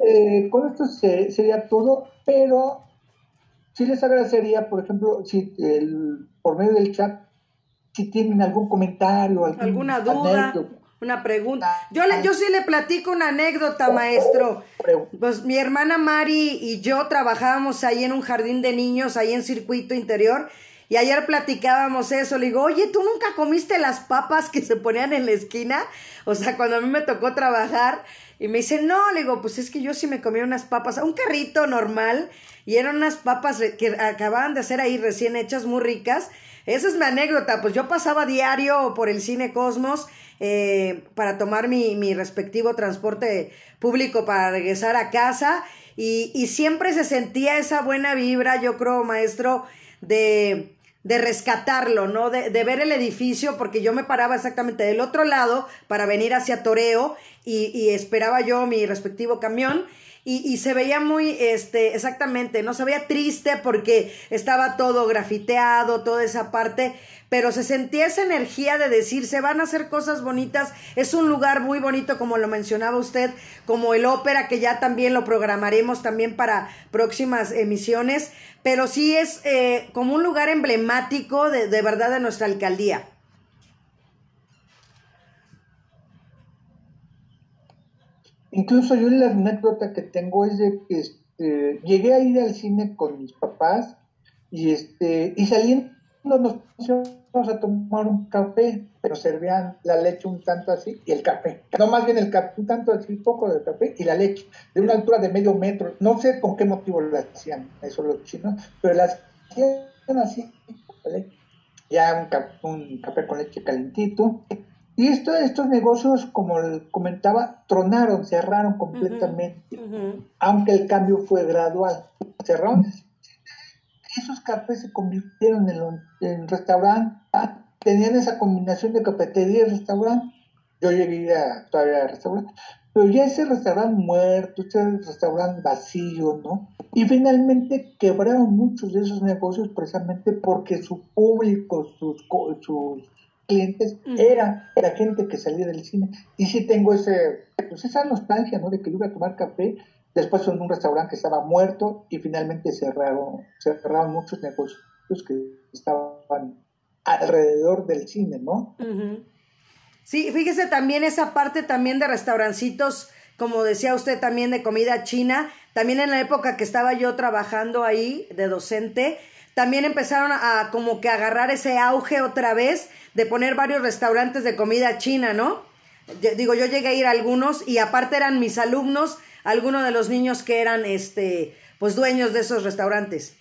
Eh, con esto sería todo, pero sí les agradecería, por ejemplo, si el, por medio del chat si tienen algún comentario, alguna duda, una pregunta. Yo, le, yo sí le platico una anécdota, maestro. Pues mi hermana Mari y yo trabajábamos ahí en un jardín de niños, ahí en circuito interior, Y ayer platicábamos eso, le digo, oye, ¿tú nunca comiste las papas que se ponían en la esquina? O sea, cuando a mí me tocó trabajar, y me dice, no, le digo, pues es que yo sí me comí unas papas, un carrito normal, y eran unas papas que acababan de hacer ahí recién hechas, muy ricas. Esa es mi anécdota, pues yo pasaba diario por el Cine Cosmos eh, para tomar mi, mi respectivo transporte público para regresar a casa, y, y siempre se sentía esa buena vibra, yo creo, maestro, de de rescatarlo, ¿no? De, de, ver el edificio, porque yo me paraba exactamente del otro lado para venir hacia Toreo y, y esperaba yo mi respectivo camión. Y, y, se veía muy, este, exactamente, no se veía triste porque estaba todo grafiteado, toda esa parte, pero se sentía esa energía de decir, se van a hacer cosas bonitas, es un lugar muy bonito, como lo mencionaba usted, como el ópera, que ya también lo programaremos también para próximas emisiones, pero sí es eh, como un lugar emblemático de, de verdad de nuestra alcaldía. Incluso yo la anécdota que tengo es de que este, llegué a ir al cine con mis papás y este y saliendo nos pusimos a tomar un café, pero servían la leche un tanto así y el café. No más bien el café, un tanto así, poco de café y la leche, de una altura de medio metro. No sé con qué motivo lo hacían, eso los chinos, pero las hacían así, ya un, un café con leche calentito y esto, estos negocios, como comentaba, tronaron, cerraron completamente, aunque el cambio fue gradual. Cerraron. Esos cafés se convirtieron en, en restaurantes, tenían esa combinación de cafetería y restaurante. Yo llegué a, todavía al restaurante, pero ya ese restaurante muerto, ese restaurante vacío, ¿no? Y finalmente quebraron muchos de esos negocios precisamente porque su público, sus, sus clientes era la gente que salía del cine. Y sí tengo ese, pues esa nostalgia, ¿no? De que yo iba a tomar café, después en un restaurante que estaba muerto y finalmente cerraron, cerraron muchos negocios que estaban alrededor del cine, ¿no? Sí, fíjese también esa parte también de restaurancitos, como decía usted también de comida china, también en la época que estaba yo trabajando ahí de docente, también empezaron a como que agarrar ese auge otra vez de poner varios restaurantes de comida china, ¿no? digo, yo llegué a ir a algunos y aparte eran mis alumnos, algunos de los niños que eran, este, pues dueños de esos restaurantes.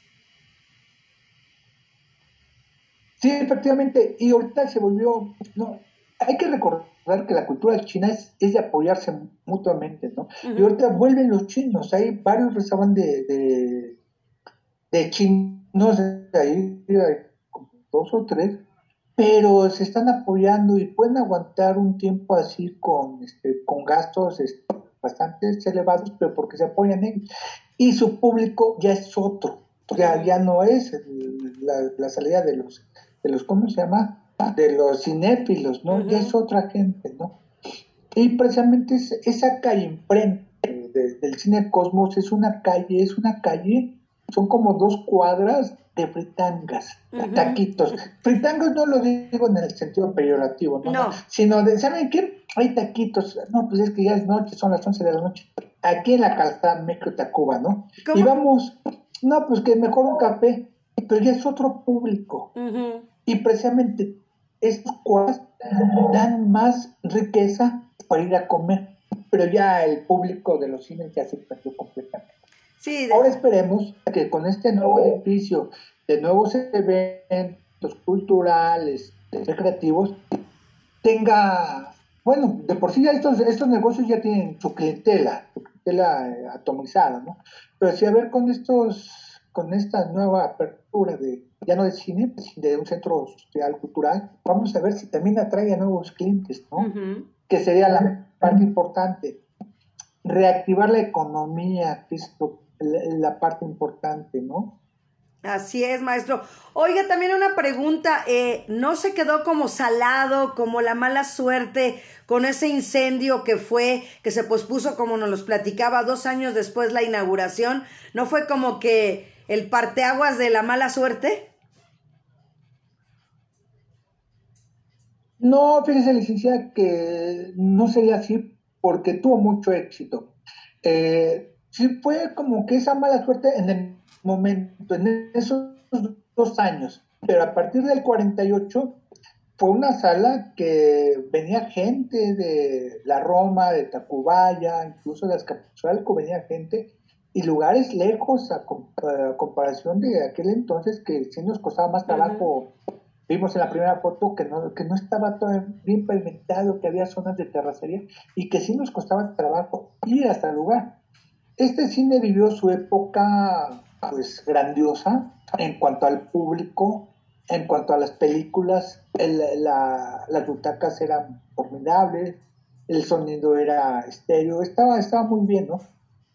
Sí, efectivamente, y ahorita se volvió, no, hay que recordar que la cultura china es, es de apoyarse mutuamente, ¿no? Y ahorita vuelven los chinos, hay varios restaurantes de, de, de chinos ahí, dos o tres, pero se están apoyando y pueden aguantar un tiempo así con, este, con gastos este, bastante elevados, pero porque se apoyan ellos. Y su público ya es otro, ya, ya no es la, salida de los, de los, ¿cómo se llama? De los cinéfilos, ¿no? Ya es otra gente, ¿no? Y precisamente esa calle enfrente del Cine Cosmos es una calle, es una calle, son como dos cuadras de fritangas, taquitos. Fritangas no lo digo en el sentido peyorativo, ¿no? Sino de, ¿saben qué? Hay taquitos. No, pues es que ya es noche, son las 11 de la noche. Aquí en la calzada México Tacuba, ¿no? Y vamos, no, pues que mejor un café, pero ya es otro público. Y precisamente estos cuadros dan más riqueza para ir a comer, pero ya el público de los cines ya se perdió completamente. Ahora esperemos que con este nuevo edificio, de nuevos eventos culturales, recreativos, tenga, bueno, de por sí ya estos, estos negocios ya tienen su clientela, su clientela eh, atomizada, ¿no? Pero si a ver con estos, con esta nueva apertura de, ya no de cine, de un centro social cultural, vamos a ver si también atrae a nuevos clientes, ¿no? Que sería la parte importante. Reactivar la economía, que la parte importante, ¿no? Así es, maestro. Oiga, también una pregunta, eh, ¿no se quedó como salado, como la mala suerte con ese incendio que fue, que se pospuso como nos los platicaba dos años después la inauguración? ¿No fue como que el parteaguas de la mala suerte? No, fíjese, licenciada, que no sería así porque tuvo mucho éxito. Eh, sí fue como que esa mala suerte en el momento, en esos dos años. pero a partir del 48 fue una sala que venía gente de la Roma, de Tacubaya, incluso de Azcapotzalco venía gente y lugares lejos a, comparación de aquel entonces que sí nos costaba más trabajo. Vimos en la primera foto que no, que no estaba todo bien pavimentado, que había zonas de terracería y que sí nos costaba trabajo ir hasta el lugar. Este cine vivió su época pues grandiosa en cuanto al público, en cuanto a las películas, las butacas eran formidables, el sonido era estéreo, estaba, estaba muy bien, ¿no?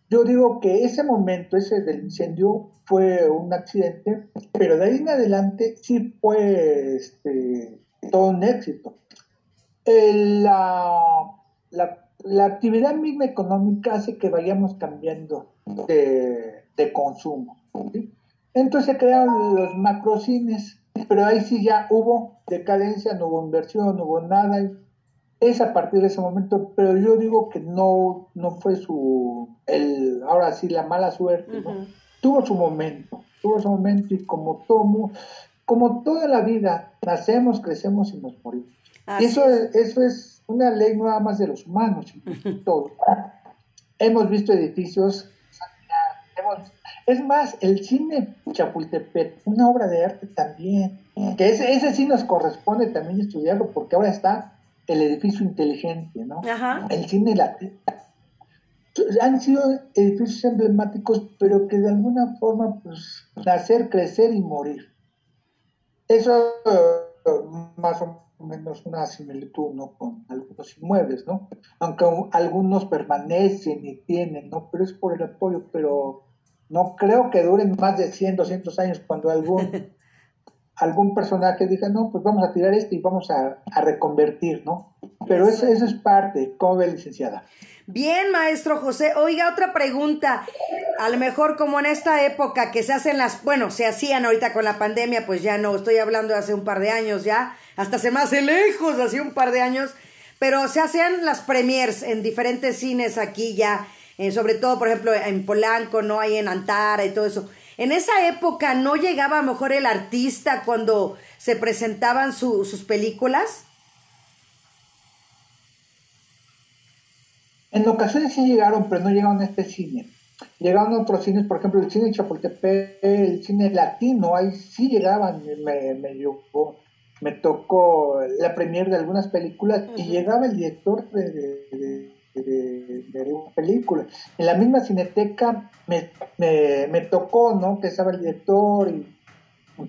Yo digo que ese momento, ese del incendio, fue un accidente, pero de ahí en adelante sí fue este, todo un éxito. la, la, actividad misma económica hace que vayamos cambiando de, de consumo. Entonces se crearon los macrocines, pero ahí sí ya hubo decadencia, no hubo inversión, no hubo nada es a partir de ese momento, pero yo digo que no, no fue su, el, ahora sí, la mala suerte, Tuvo su momento, tuvo su momento y como todo, como toda la vida, nacemos, crecemos y nos morimos. Eso es. eso es una ley nada más de los humanos, todo. Hemos visto edificios, es más, el cine Chapultepec, una obra de arte también, que ese, ese sí nos corresponde también estudiarlo, porque ahora está el edificio inteligente, ¿no? El cine latino. Han sido edificios emblemáticos, pero que de alguna forma, pues, nacer, crecer y morir. Eso más o menos una similitud, ¿no? Con algunos inmuebles, ¿no? Aunque algunos permanecen y tienen, ¿no? Pero es por el apoyo, pero no creo que duren más de 100, 200 años cuando algún algún personaje diga, no, pues vamos a tirar esto y vamos a, reconvertir, ¿no? Pero eso, eso es parte, ¿cómo ve, licenciada? Bien, maestro José. Oiga, otra pregunta. A lo mejor como en esta época que se hacen las, bueno, se hacían ahorita con la pandemia, pues ya no, estoy hablando de hace un par de años ya, hasta se me hace lejos, hace un par de años, pero se hacían las premiers en diferentes cines aquí ya, eh, sobre todo, por ejemplo, en Polanco, ¿no? Hay en Antara y todo eso. En esa época no llegaba a lo mejor el artista cuando se presentaban sus películas. En ocasiones sí llegaron, pero no llegaron a este cine. Llegaron a otros cines, por ejemplo, el cine Chapultepec, el cine latino, ahí sí llegaban, me, me, me tocó la premier de algunas películas y llegaba el director de de, una película. En la misma cineteca me, me, tocó, ¿no? Que estaba el director y,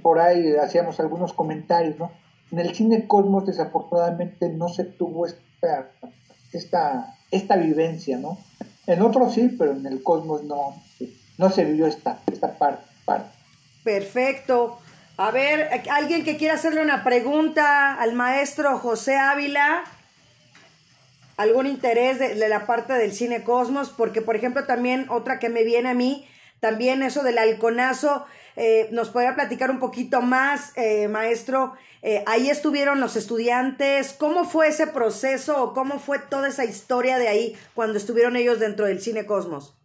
por ahí hacíamos algunos comentarios, ¿no? En el cine Cosmos desafortunadamente no se tuvo esta, esta, esta vivencia, ¿no? En otros sí, pero en el Cosmos no, no se vivió esta, esta parte, parte. Perfecto. A ver, alguien que quiera hacerle una pregunta al maestro José Ávila algún interés de, la parte del cine Cosmos, porque por ejemplo también otra que me viene a mí, también eso del halconazo, eh, nos podría platicar un poquito más, eh, maestro. Eh, ahí estuvieron los estudiantes. ¿Cómo fue ese proceso o cómo fue toda esa historia de ahí cuando estuvieron ellos dentro del Cine Cosmos?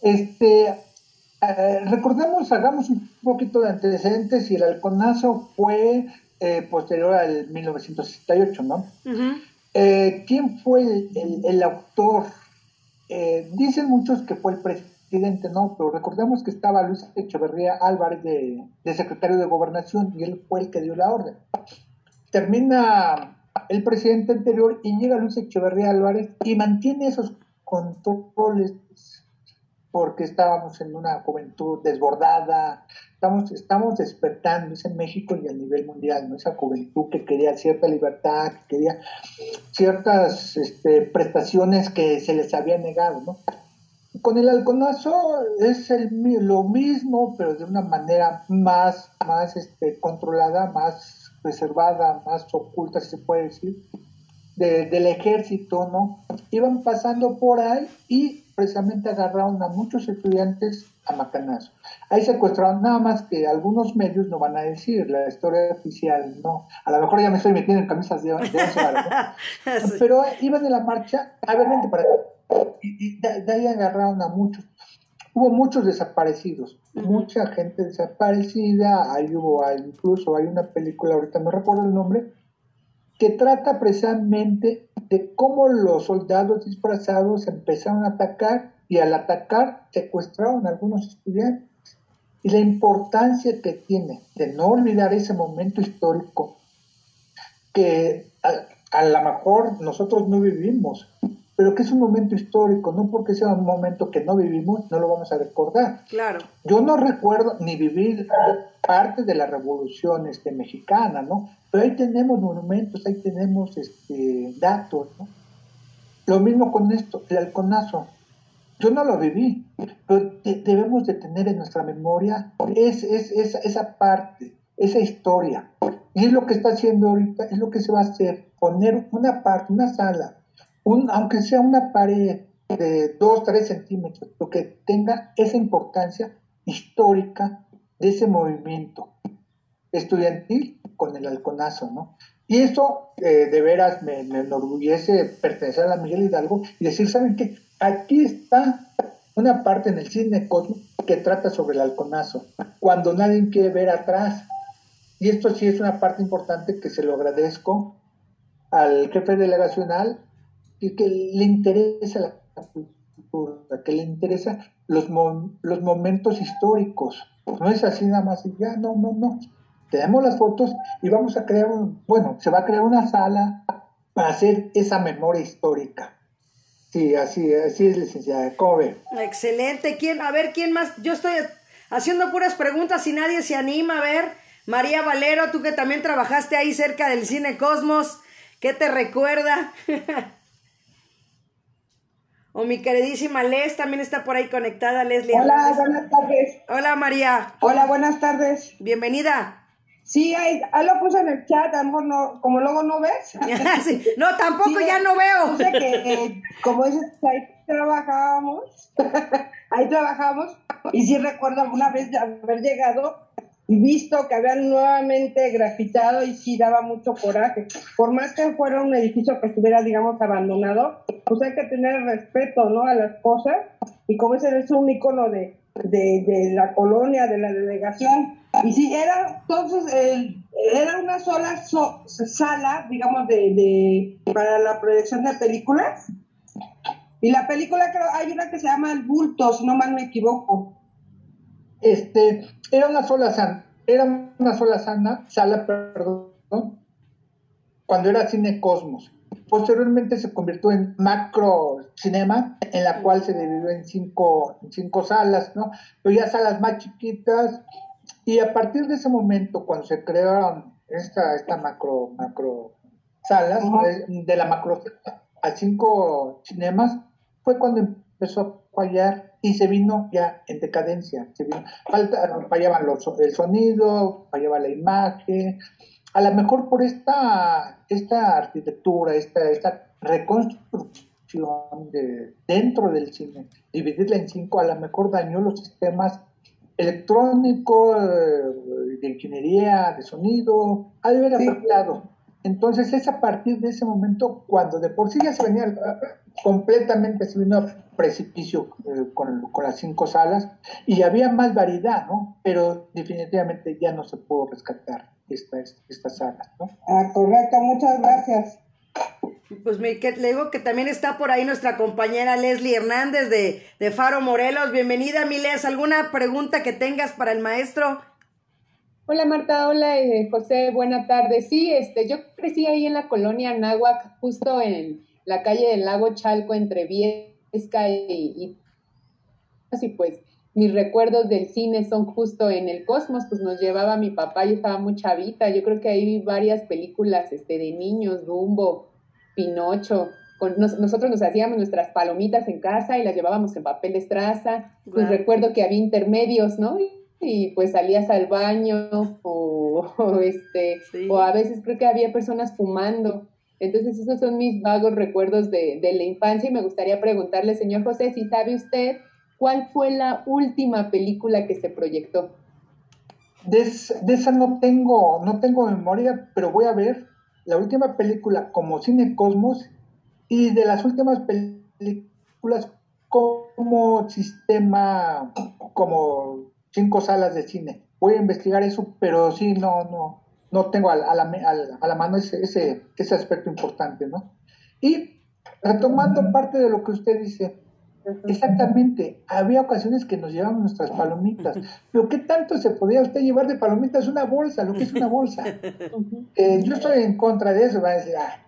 Este, recordemos, hagamos un poquito de antecedentes y el halconazo fue eh, posterior al 1968, ¿no? Eh, ¿Quién fue el, autor? Eh, dicen muchos que fue el presidente, ¿no? Pero recordemos que estaba Luis Echeverría Álvarez de, secretario de Gobernación y él fue el que dio la orden. Termina el presidente anterior y llega Luis Echeverría Álvarez y mantiene esos controles porque estábamos en una juventud desbordada, estamos, estamos despertando, es en México y a nivel mundial, ¿no? Esa juventud que quería cierta libertad, que quería ciertas este, prestaciones que se les había negado, ¿no? Con el halconazo es el, lo mismo, pero de una manera más, más este, controlada, más reservada, más oculta, si se puede decir, del ejército, ¿no? Iban pasando por ahí y precisamente agarraron a muchos estudiantes a macanazo. Ahí secuestraron nada más que algunos medios no van a decir, la historia oficial no. A lo mejor ya me estoy metiendo en camisas de, de Pero iban de la marcha, a ver, vente para acá. Y, de, ahí agarraron a muchos. hubo muchos desaparecidos, mucha gente desaparecida, ahí hubo incluso hay una película, ahorita no recuerdo el nombre, que trata precisamente de cómo los soldados disfrazados empezaron a atacar y al atacar secuestraron a algunos estudiantes. Y la importancia que tiene de no olvidar ese momento histórico que a, a lo mejor nosotros no vivimos, pero que es un momento histórico, no porque sea un momento que no vivimos, no lo vamos a recordar. Claro. Yo no recuerdo ni vivir parte de la revolución este, mexicana, ¿no? Pero ahí tenemos monumentos, ahí tenemos este, datos, ¿no? Lo mismo con esto, el halconazo. Yo no lo viví, pero debemos de tener en nuestra memoria es, es, esa parte, esa historia. Y es lo que está haciendo ahorita, es lo que se va a hacer, poner una parte, una sala, aunque sea una pared de 2, 3 centímetros, lo que tenga esa importancia histórica de ese movimiento estudiantil con el halconazo, ¿no? Y eso eh, de veras me, enorgullece pertenecer a la Miguel Hidalgo y decir, ¿saben qué? Aquí está una parte en el cine que trata sobre el halconazo, cuando nadie quiere ver atrás. Y esto sí es una parte importante que se lo agradezco al jefe delegacional y que le interesa la cultura, que le interesa los, los momentos históricos. No es así nada más, ya, no, no, no. Tenemos las fotos y vamos a crear, un, bueno, se va a crear una sala para hacer esa memoria histórica. Sí, así, así es, licenciada. ¿Cómo Excelente. ¿Quién, a ver, ¿quién más? Yo estoy haciendo puras preguntas y nadie se anima. A ver, María Valero, tú que también trabajaste ahí cerca del Cine Cosmos, ¿qué te recuerda? O mi queridísima Les también está por ahí conectada, Leslie. Hola, buenas tardes. Hola, María. Hola, buenas tardes. Bienvenida. Sí, ahí, lo puse en el chat, a lo mejor no, como luego no ves. No, tampoco ya no veo. que, eh, como dices, ahí trabajábamos, ahí trabajamos, y sí recuerdo alguna vez haber llegado visto que habían nuevamente grafitado y sí daba mucho coraje. Por más que fuera un edificio que estuviera, digamos, abandonado, pues hay que tener respeto, ¿no? A las cosas. Y como ese es un icono de, de, la colonia, de la delegación. Y sí, era, entonces, era una sola sala, digamos, de, de, para la proyección de películas. Y la película, creo, hay una que se llama El Bulto, si no mal me equivoco. Este, era una sola sala, era una sola sala, perdón, cuando era Cine Cosmos. Posteriormente se convirtió en macro cinema, en la cual se dividió en cinco, cinco salas, ¿no? Pero ya salas más chiquitas. Y a partir de ese momento, cuando se crearon esta, esta macro, macro salas, de la macro a cinco cinemas, fue cuando empezó a fallar y se vino ya en decadencia. Se vino, fallaban los, el sonido, fallaba la imagen. A lo mejor por esta, esta arquitectura, esta, esta reconstrucción de, dentro del cine, dividirla en cinco, a lo mejor dañó los sistemas electrónicos, eh, de ingeniería, de sonido, ha de haber afectado. Entonces es a partir de ese momento cuando de por sí ya se venía completamente, se vino a precipicio eh, con, las cinco salas y había más variedad, ¿no? Pero definitivamente ya no se pudo rescatar estas esta salas, ¿no? Ah, correcto, muchas gracias. Pues me, que, le digo que también está por ahí nuestra compañera Leslie Hernández de, de Faro Morelos. Bienvenida, Miles. ¿Alguna pregunta que tengas para el maestro? Hola Marta, hola eh, José, buena tarde. Sí, este, yo crecí ahí en la colonia Náhuac, justo en la calle del lago Chalco entre Viesca y, y pues mis recuerdos del cine son justo en el Cosmos, pues nos llevaba mi papá, yo estaba muy chavita, yo creo que ahí vi varias películas este, de niños, Dumbo, Pinocho, con, nosotros nos hacíamos nuestras palomitas en casa y las llevábamos en papel de estraza, pues recuerdo que había intermedios, ¿no? y pues salías al baño o, este o a veces creo que había personas fumando. Entonces esos son mis vagos recuerdos de, de la infancia y me gustaría preguntarle, señor José, si sabe usted cuál fue la última película que se proyectó. De, de, esa no tengo, no tengo memoria, pero voy a ver la última película como Cine Cosmos y de las últimas películas como sistema, como cinco salas de cine. Voy a investigar eso, pero sí, no, no, no tengo a, la, a la, mano ese, ese, ese aspecto importante, ¿no? Y retomando parte de lo que usted dice, Exactamente, había ocasiones que nos llevábamos nuestras palomitas, pero ¿qué tanto se podía usted llevar de palomitas una bolsa? Lo que es una bolsa. Eh, yo estoy en contra de eso, va a decir, ah,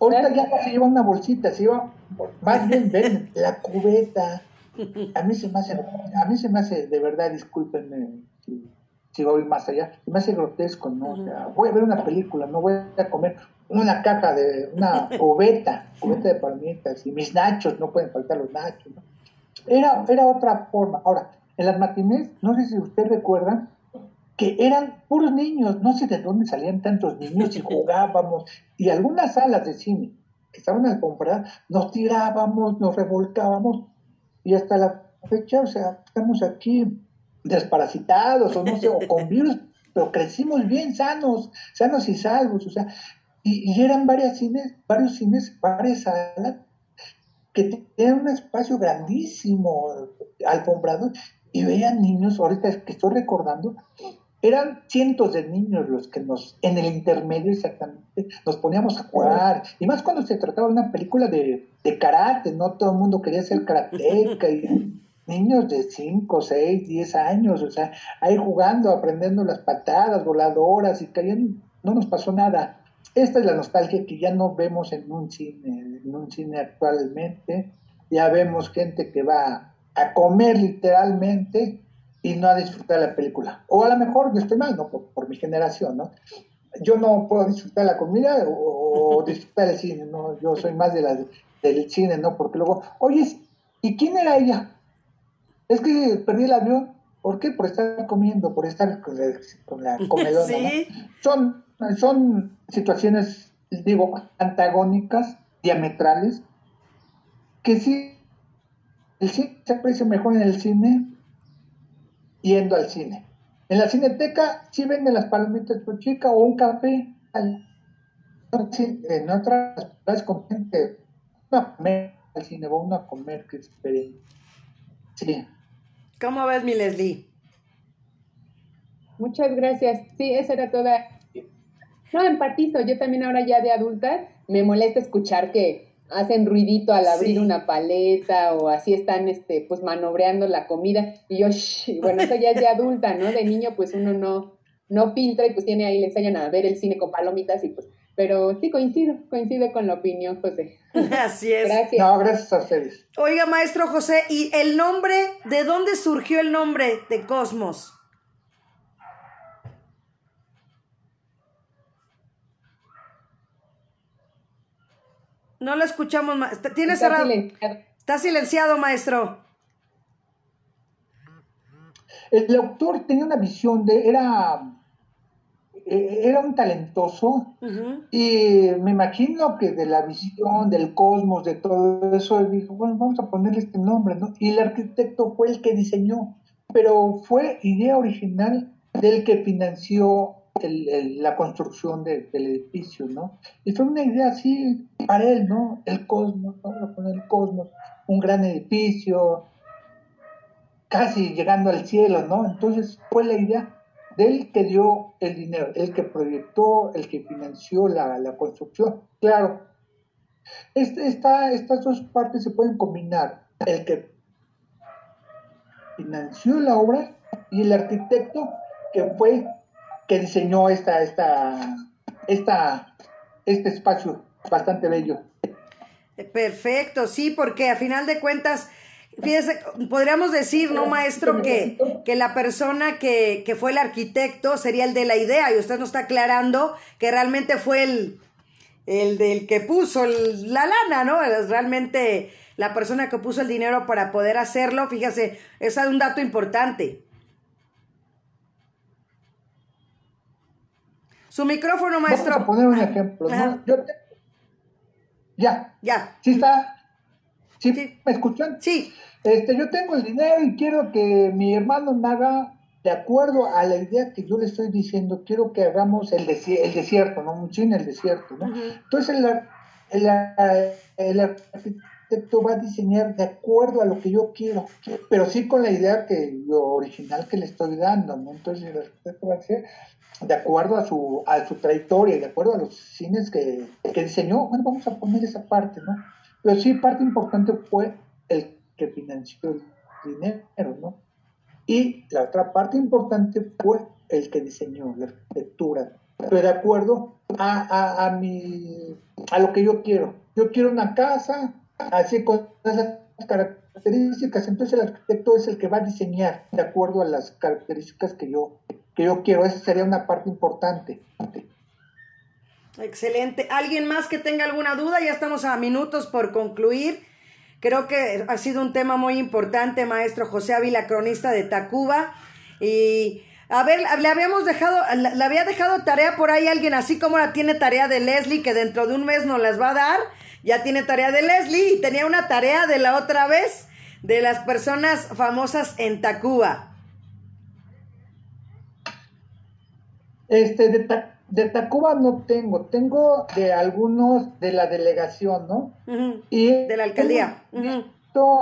ahorita ya se lleva una bolsita, se lleva, más bien ven, la cubeta. A mí se me hace, a mí se me hace, de verdad, discúlpenme si, si voy más allá, se me hace grotesco, ¿no? O sea, voy a ver una película, no voy a comer una caja de, una cubeta, cubeta de palomitas, y mis nachos, no pueden faltar los nachos, ¿no? Era, era otra forma. Ahora, en las matinés, no sé si usted recuerda, que eran puros niños, no sé de dónde salían tantos niños y jugábamos, y algunas salas de cine que estaban al comprar, nos tirábamos, nos revolcábamos, y hasta la fecha, o sea, estamos aquí desparasitados, o no sé, o con virus, pero crecimos bien sanos, sanos y salvos, o sea, y, eran varias cines, varios cines, varias salas que tenían un espacio grandísimo, alfombrado, y veían niños, ahorita que estoy recordando, eran cientos de niños los que nos, en el intermedio exactamente, nos poníamos a jugar, y más cuando se trataba de una película de, de karate, no todo el mundo quería ser karateca, y niños de 5, 6, 10 años, o sea, ahí jugando, aprendiendo las patadas voladoras, y caían, no nos pasó nada. Esta es la nostalgia que ya no vemos en un cine, en un cine actualmente. Ya vemos gente que va a comer literalmente y no a disfrutar la película. O a lo mejor yo estoy mal, ¿no? Por, mi generación, ¿no? Yo no puedo disfrutar la comida o, disfrutar el cine, ¿no? Yo soy más de la, del cine, ¿no? Porque luego, oye, ¿y quién era ella? Es que perdí el avión. ¿Por qué? Por estar comiendo, por estar con la, con la comedona, ¿Sí? Son son situaciones, digo, antagónicas, diametrales, que sí, el cine se aprecia mejor en el cine yendo al cine. En la cineteca sí venden las palomitas por chica o un café. en otras con gente, a comer al cine, o uno a comer, que es diferente. Sí. ¿Cómo ves, mi Leslie? Muchas gracias. Sí, esa era toda no, empatizo. Yo también ahora ya de adulta me molesta escuchar que hacen ruidito al abrir una paleta o así están este pues manobreando la comida y yo bueno eso ya es de adulta no de niño pues uno no no filtra y pues tiene ahí le enseñan a ver el cine con palomitas y pues pero sí coincido coincido con la opinión José así es gracias no gracias a ustedes oiga maestro José y el nombre de dónde surgió el nombre de Cosmos No lo escuchamos. ¿Tiene Está cerrado? Silenciado. Está silenciado, maestro. El autor tenía una visión de, era, era un talentoso y me imagino que de la visión del cosmos, de todo eso, él dijo, bueno, vamos a ponerle este nombre, ¿no? Y el arquitecto fue el que diseñó, pero fue idea original del que financió la construcción del edificio, ¿no? Y fue una idea así para él, ¿no? El cosmos, vamos a poner el cosmos, un gran edificio, casi llegando al cielo, ¿no? Entonces fue la idea del que dio el dinero, el que proyectó, el que financió la, construcción. Claro, este, estas dos partes se pueden combinar, el que financió la obra y el arquitecto que fue que diseñó esta, esta, esta, este espacio bastante bello. Perfecto, sí, porque a final de cuentas, fíjese, podríamos decir, ¿no, maestro? Que, que la persona que, que, fue el arquitecto sería el de la idea y usted nos está aclarando que realmente fue el, el del que puso la lana, ¿no? Realmente la persona que puso el dinero para poder hacerlo, fíjese, es un dato importante. Su micrófono, maestro. Vamos a poner un ejemplo. ¿no? Yo Ya. Ya. ¿Sí está? ¿Sí, me escuchan? Sí. Este, yo tengo el dinero y quiero que mi hermano me haga, de acuerdo a la idea que yo le estoy diciendo, quiero que hagamos el, el desierto, ¿no? Un cine el desierto, ¿no? Entonces el, el, el, arquitecto va a diseñar de acuerdo a lo que yo quiero, pero sí con la idea que lo original que le estoy dando, ¿no? Entonces el arquitecto va a ser de acuerdo a su, a su trayectoria, de acuerdo a los cines que, que diseñó, bueno, vamos a poner esa parte, ¿no? Pero sí, parte importante fue el que financió el dinero, ¿no? Y la otra parte importante fue el que diseñó la arquitectura, pero de acuerdo a, a, mi, a lo que yo quiero. Yo quiero una casa así con esas características, entonces el arquitecto es el que va a diseñar de acuerdo a las características que yo, que yo quiero. Esa sería una parte importante. Excelente. ¿Alguien más que tenga alguna duda? Ya estamos a minutos por concluir. Creo que ha sido un tema muy importante, maestro José Ávila, cronista de Tacuba. Y a ver, le habíamos dejado, le había dejado tarea por ahí alguien, así como la tiene tarea de Leslie, que dentro de un mes nos las va a dar. Ya tiene tarea de Leslie y tenía una tarea de la otra vez de las personas famosas en Tacuba. Este, de, Ta- de Tacuba no tengo, tengo de algunos de la delegación, ¿no? Y De la alcaldía. visto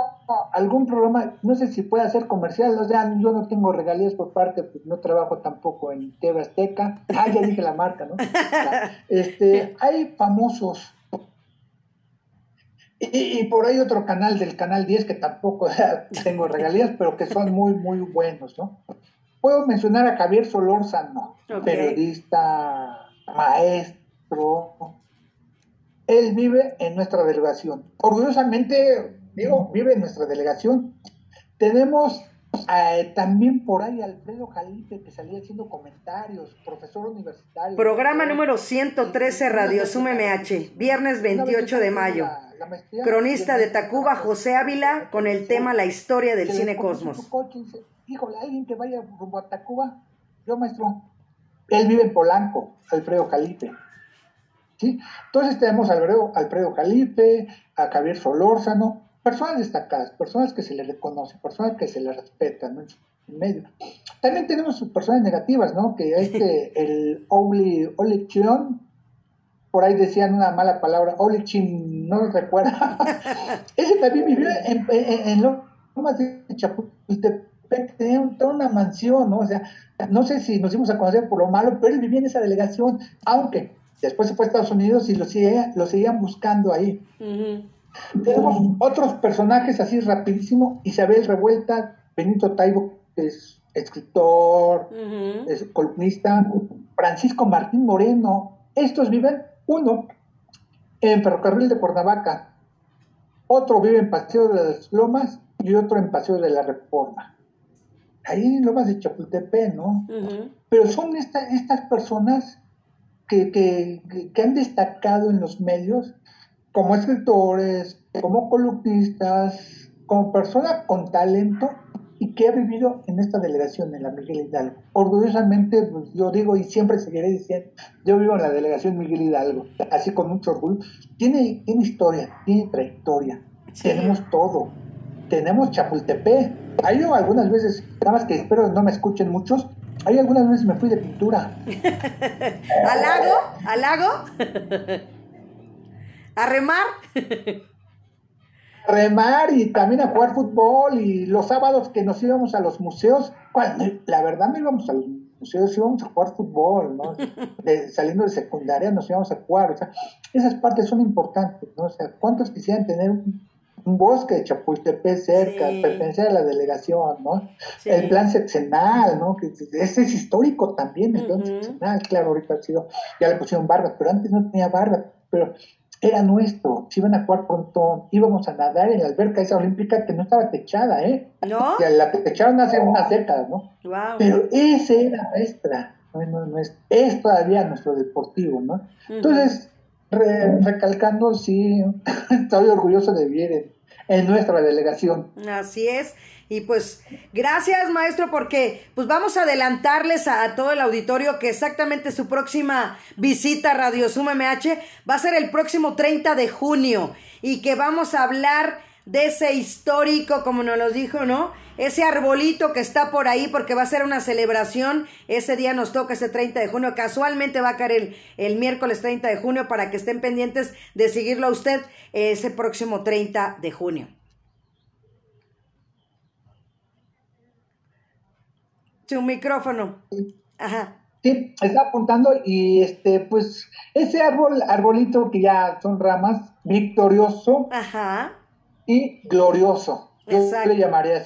algún programa, no sé si puede hacer comercial, o sea, yo no tengo regalías por parte, pues no trabajo tampoco en TV Azteca. Ah, ya dije la marca, ¿no? Este, hay famosos. Y, y por ahí otro canal del canal 10 que tampoco tengo regalías, pero que son muy, muy buenos, ¿no? Puedo mencionar a Javier Solórzano, Ok. periodista, maestro. Él vive en nuestra delegación. Orgullosamente, digo, vive en nuestra delegación. Tenemos eh, también por ahí Alfredo Jalife, que salía haciendo comentarios, profesor universitario. Programa número 113 Radio Sum MH, viernes 28 de mayo. Cronista de Tacuba, José Ávila, con el tema La historia del cine Cosmos. coche híjole, alguien que vaya rumbo a Tacuba. Yo, maestro. Él vive en Polanco, Alfredo Jalife. ¿Sí? Entonces tenemos a Alfredo, Alfredo Jalife, a Javier Solórzano, personas destacadas, personas que se le reconocen, personas que se le respetan ¿no? en medio. También tenemos sus personas negativas, ¿no? Que este, el Oli, Oli Chion, por ahí decían una mala palabra, Oli Chin, no lo recuerda. Ese también vivió en, en, en Lomas de Chapultepec, tenía un- toda una mansión, ¿no? O sea, no sé si nos íbamos a conocer por lo malo, pero él vivía en esa delegación, aunque después se fue a Estados Unidos y lo, sigue- lo seguían buscando ahí. Tenemos otros personajes así rapidísimo, Isabel Revuelta, Benito Taibo, que es escritor, es columnista, Francisco Martín Moreno. Estos viven, uno en Ferrocarril de Cuernavaca, otro vive en Paseo de las Lomas y otro en Paseo de la Reforma. Ahí en Lomas de Chapultepec, ¿no? Ujú. Pero son esta- estas personas que, que- que- que han destacado en los medios como escritores, como columnistas, como personas con talento y que ha vivido en esta delegación, en la Miguel Hidalgo. Orgullosamente, pues, yo digo y siempre seguiré diciendo, yo vivo en la delegación Miguel Hidalgo, así con mucho orgullo. Tiene, tiene historia, tiene trayectoria, Sí. tenemos todo. Tenemos Chapultepec. Hay algunas veces, nada más que espero no me escuchen muchos, hay algunas veces me fui de pintura. ¿Al lago? ¿Al lago? ¿A remar? a remar y también a jugar fútbol y los sábados que nos íbamos a los museos, cuando, la verdad no íbamos a los museos, íbamos a jugar fútbol, ¿no? De- saliendo de secundaria nos íbamos a jugar, o sea, esas partes son importantes, ¿no? O sea, ¿cuántos quisieran tener un, un bosque de Chapultepec cerca, Sí. pertenecer a la delegación, ¿no? Sí. El plan sexenal, ¿no? Que ese es histórico también, el plan sexenal, claro, ahorita ha sido, ya le pusieron barras, pero antes no tenía barras, pero era nuestro, se iban a jugar pronto, íbamos a nadar en la alberca esa olímpica que no estaba techada, ¿eh? ¿No? La techaron hace unas décadas, ¿no? Wow. Pero ese era nuestra, no, no, es, es todavía nuestro deportivo, ¿no? Entonces, re- recalcando, sí, estoy orgulloso de vivir en, en nuestra delegación. Así es. Y pues gracias maestro porque pues vamos a adelantarles a, todo el auditorio que exactamente su próxima visita a Radio Sum MH va a ser el próximo 30 de junio y que vamos a hablar de ese histórico, como nos lo dijo, ¿no? Ese arbolito que está por ahí porque va a ser una celebración. Ese día nos toca ese 30 de junio. Casualmente va a caer el, el miércoles 30 de junio para que estén pendientes de seguirlo a usted ese próximo 30 de junio. Su micrófono. Ajá. Sí, está apuntando y este, pues, ese árbol, arbolito que ya son ramas, victorioso Ajá. Y glorioso. Yo Exacto. le llamaría.